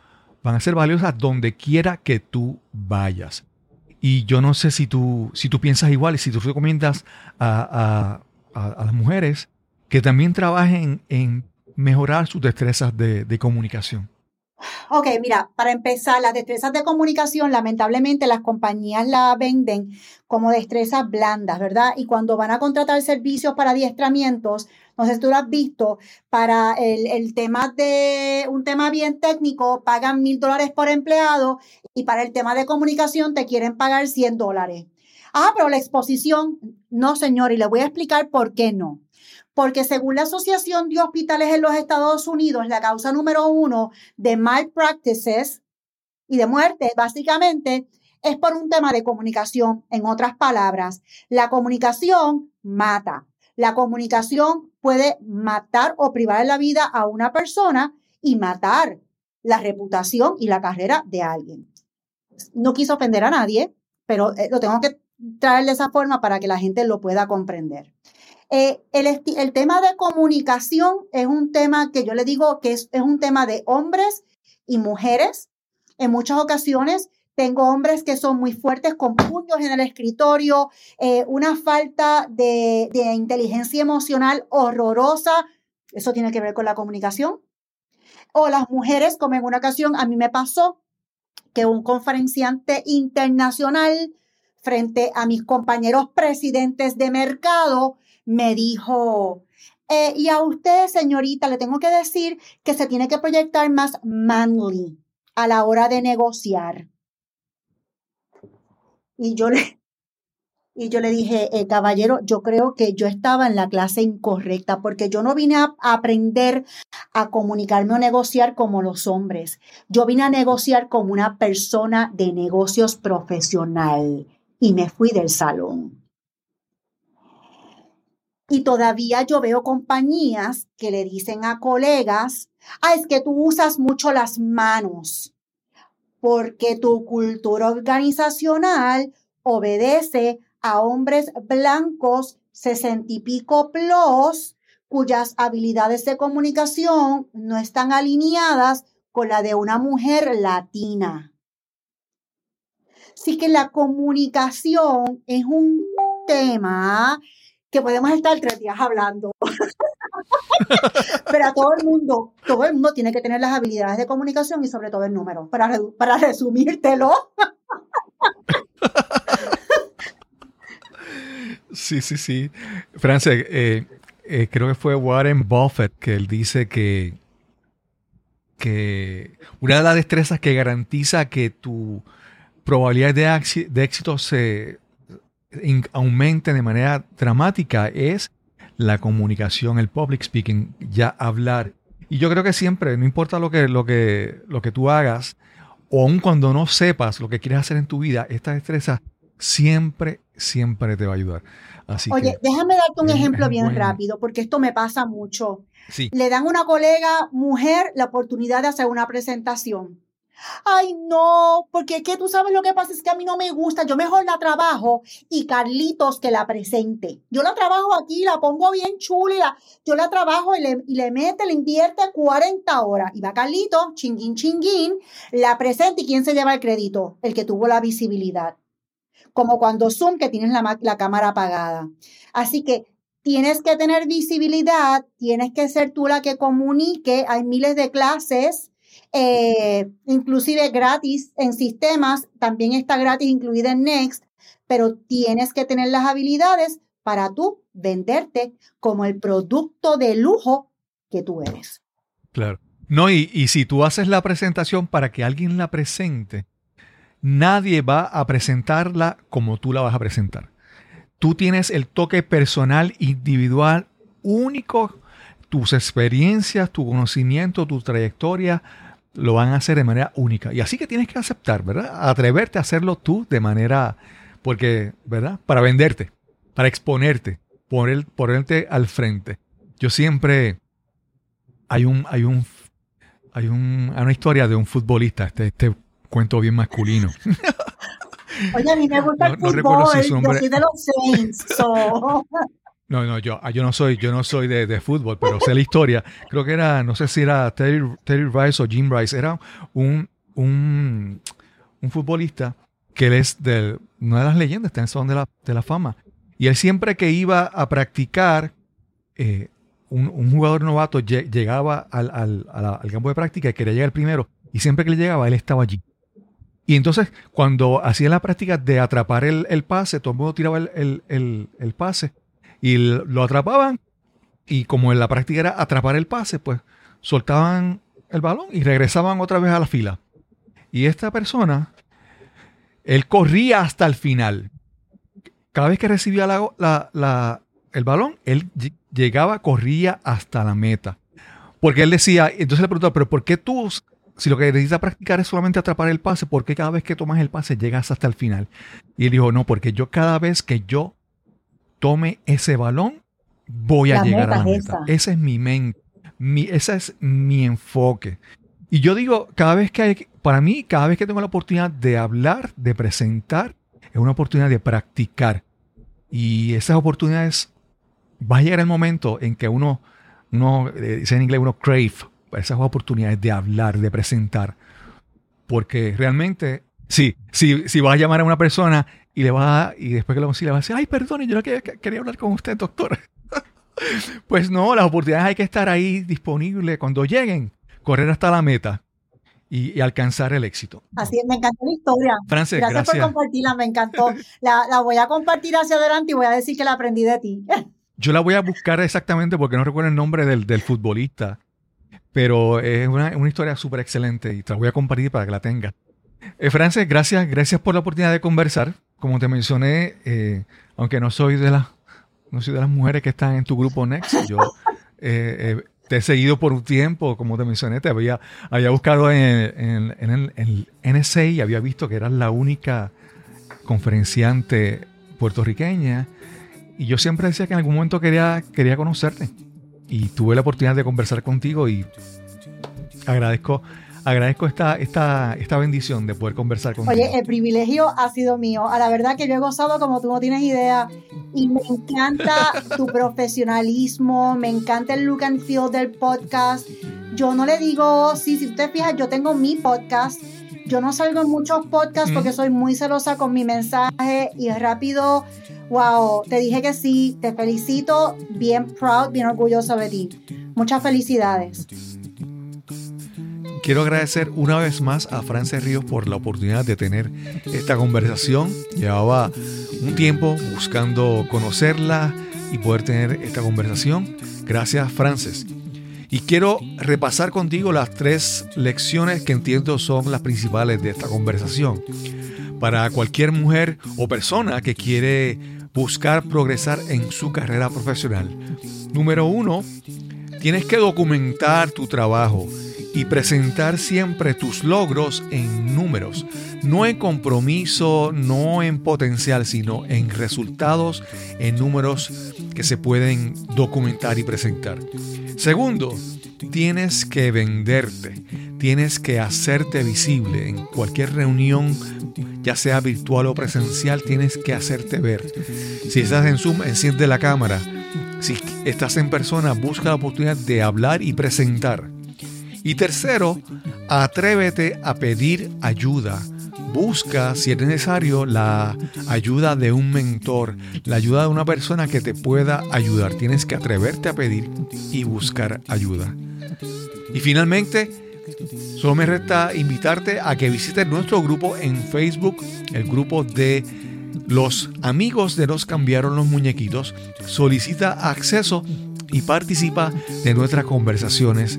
van a ser valiosas donde quiera que tú vayas. Y yo no sé si tú, si tú piensas igual y si tú recomiendas a, a- a- a las mujeres que también trabajen en mejorar sus destrezas de, de comunicación. Ok, mira, para empezar, las destrezas de comunicación, lamentablemente las compañías la venden como destrezas blandas, ¿verdad? Y cuando van a contratar servicios para adiestramientos, no sé si tú lo has visto, para el, tema de un tema bien técnico, pagan mil dólares por empleado y para el tema de comunicación te quieren pagar 100 dólares. Ah, pero la exposición, no, señor, y le voy a explicar por qué no. Porque según la Asociación de Hospitales en los Estados Unidos, la causa número uno de malpractices y de muerte, básicamente, es por un tema de comunicación. En otras palabras, la comunicación mata. La comunicación puede matar o privar la vida a una persona y matar la reputación y la carrera de alguien. No quiso ofender a nadie, pero eh, lo tengo que traer de esa forma para que la gente lo pueda comprender. Eh, el tema de comunicación es un tema que yo le digo que es, es un tema de hombres y mujeres. En muchas ocasiones tengo hombres que son muy fuertes con puños en el escritorio, eh, una falta de, inteligencia emocional horrorosa. Eso tiene que ver con la comunicación. O las mujeres, como en una ocasión a mí me pasó que un conferenciante internacional frente a mis compañeros presidentes de mercado me dijo, eh, y a usted, señorita, le tengo que decir que se tiene que proyectar más manly a la hora de negociar. Y yo le, (laughs) y yo le dije, eh, caballero, yo creo que yo estaba en la clase incorrecta porque yo no vine a, a aprender a comunicarme o negociar como los hombres. Yo vine a negociar como una persona de negocios profesional y me fui del salón. Y todavía yo veo compañías que le dicen a colegas, ah, es que tú usas mucho las manos porque tu cultura organizacional obedece a hombres blancos sesenta y pico plus cuyas habilidades de comunicación no están alineadas con la de una mujer latina. Así que la comunicación es un tema que podemos estar tres días hablando. Pero a todo el mundo, todo el mundo tiene que tener las habilidades de comunicación y sobre todo el número. Para, para resumírtelo, Sí, sí, sí. Francia, eh, eh, creo que fue Warren Buffett que él dice que, que una de las destrezas que garantiza que tu probabilidad de, de éxito se aumente de manera dramática es la comunicación, el public speaking, ya hablar. Y yo creo que siempre, no importa lo que, lo que, lo que tú hagas, o aun cuando no sepas lo que quieres hacer en tu vida, esta destreza siempre, siempre te va a ayudar. Así oye, que, déjame darte un ejemplo bien bueno. rápido, porque esto me pasa mucho. sí, Le dan a una colega mujer la oportunidad de hacer una presentación. Ay, no, porque es que tú sabes lo que pasa, es que a mí no me gusta, yo mejor la trabajo y Carlitos que la presente. Yo la trabajo aquí, la pongo bien chula, yo la trabajo y le, y le mete, le invierte 40 horas. Y va Carlitos, chinguín, chinguín, la presenta y ¿quién se lleva el crédito? El que tuvo la visibilidad. Como cuando Zoom, que tienes la, la cámara apagada. Así que tienes que tener visibilidad, tienes que ser tú la que comunique, hay miles de clases eh, inclusive gratis en sistemas, también está gratis incluida en Next, pero tienes que tener las habilidades para tú venderte como el producto de lujo que tú eres. Claro. No, y, y si tú haces la presentación para que alguien la presente, nadie va a presentarla como tú la vas a presentar. Tú tienes el toque personal, individual, único. Tus experiencias, tu conocimiento, tu trayectoria lo van a hacer de manera única. Y así que tienes que aceptar, ¿verdad? Atreverte a hacerlo tú de manera, porque, ¿verdad? Para venderte, para exponerte, poner, ponerte al frente. Yo siempre, hay un, hay un, hay un, hay una historia de un futbolista, este, este cuento bien masculino. Oye, a mí me gusta (laughs) No- el no recuerdo fútbol, si su yo soy de los Saints. so- (laughs) No, no, yo, yo no soy, yo no soy de, de fútbol, pero sé la historia. Creo que era, no sé si era Terry, Terry Rice o Jim Rice, era un, un, un futbolista que él es de una de las leyendas, está en el Salón de la, de la Fama. Y él siempre que iba a practicar, eh, un, un jugador novato lle- llegaba al, al- al campo de práctica y quería llegar primero. Y siempre que le llegaba, él estaba allí. Y entonces, cuando hacía la práctica de atrapar el, el pase, todo el mundo tiraba el- el- el pase y lo atrapaban. Y como en la práctica era atrapar el pase, pues soltaban el balón y regresaban otra vez a la fila. Y esta persona, él corría hasta el final. Cada vez que recibía la- la- el balón, él ll- llegaba, corría hasta la meta. Porque él decía, entonces le preguntaba, pero ¿por qué tú, si lo que necesitas practicar es solamente atrapar el pase, ¿por qué cada vez que tomas el pase llegas hasta el final? Y él dijo, no, porque yo cada vez que yo tome ese balón, voy a llegar a la meta es meta. esa. Ese es mi mente, mi, ese es mi enfoque. Y yo digo, cada vez que hay, para mí, cada vez que tengo la oportunidad de hablar, de presentar, es una oportunidad de practicar. Y esas oportunidades, va a llegar el momento en que uno, uno eh, dice en inglés, uno crave esas oportunidades de hablar, de presentar. Porque realmente, sí, si, si vas a llamar a una persona y le vas a- y después que lo consigue, le vas a decir, ay, perdone, yo no quería, quería hablar con usted, doctor. (laughs) pues no, las oportunidades hay que estar ahí disponibles cuando lleguen, correr hasta la meta y, y alcanzar el éxito. Así es, me encantó la historia. Frances, Gracias, gracias. por compartirla, me encantó. La, la voy a compartir hacia adelante y voy a decir que la aprendí de ti. (laughs) Yo la voy a buscar exactamente porque no recuerdo el nombre del, del futbolista, pero es una, una historia súper excelente y te la voy a compartir para que la tengas. Eh, Frances, gracias, gracias por la oportunidad de conversar. Como te mencioné, eh, aunque no soy de las no soy de las mujeres que están en tu grupo Next, yo eh, eh, te he seguido por un tiempo, como te mencioné, te había, había buscado en, el NSA y había visto que eras la única conferenciante puertorriqueña. Y yo siempre decía que en algún momento quería, quería conocerte. Y tuve la oportunidad de conversar contigo y agradezco, agradezco esta, esta, esta bendición de poder conversar contigo. Oye, el privilegio ha sido mío. A la verdad que yo he gozado como tú no tienes idea. Y me encanta (laughs) tu profesionalismo, me encanta el look and feel del podcast. Yo no le digo, sí, si usted fija, yo tengo mi podcast. Yo no salgo en muchos podcasts Mm. porque soy muy celosa con mi mensaje y rápido, wow, te dije que sí, te felicito, bien proud, bien orgulloso de ti. Muchas felicidades. Quiero agradecer una vez más a Frances Ríos por la oportunidad de tener esta conversación. Llevaba un tiempo buscando conocerla y poder tener esta conversación. Gracias, Frances. Y quiero repasar contigo las tres lecciones que entiendo son las principales de esta conversación. Para cualquier mujer o persona que quiere buscar progresar en su carrera profesional. Número uno, tienes que documentar tu trabajo y presentar siempre tus logros en números, no en compromiso, no en potencial, sino en resultados, en números que se pueden documentar y presentar. Segundo, tienes que venderte, tienes que hacerte visible en cualquier reunión, ya sea virtual o presencial, tienes que hacerte ver. Si estás en Zoom, enciende la cámara. Si estás en persona, busca la oportunidad de hablar y presentar. Y tercero, atrévete a pedir ayuda. Busca, si es necesario, la ayuda de un mentor, la ayuda de una persona que te pueda ayudar. Tienes que atreverte a pedir y buscar ayuda. Y finalmente, solo me resta invitarte a que visites nuestro grupo en Facebook, el grupo de los amigos de Nos Cambiaron los Muñequitos. Solicita acceso y participa de nuestras conversaciones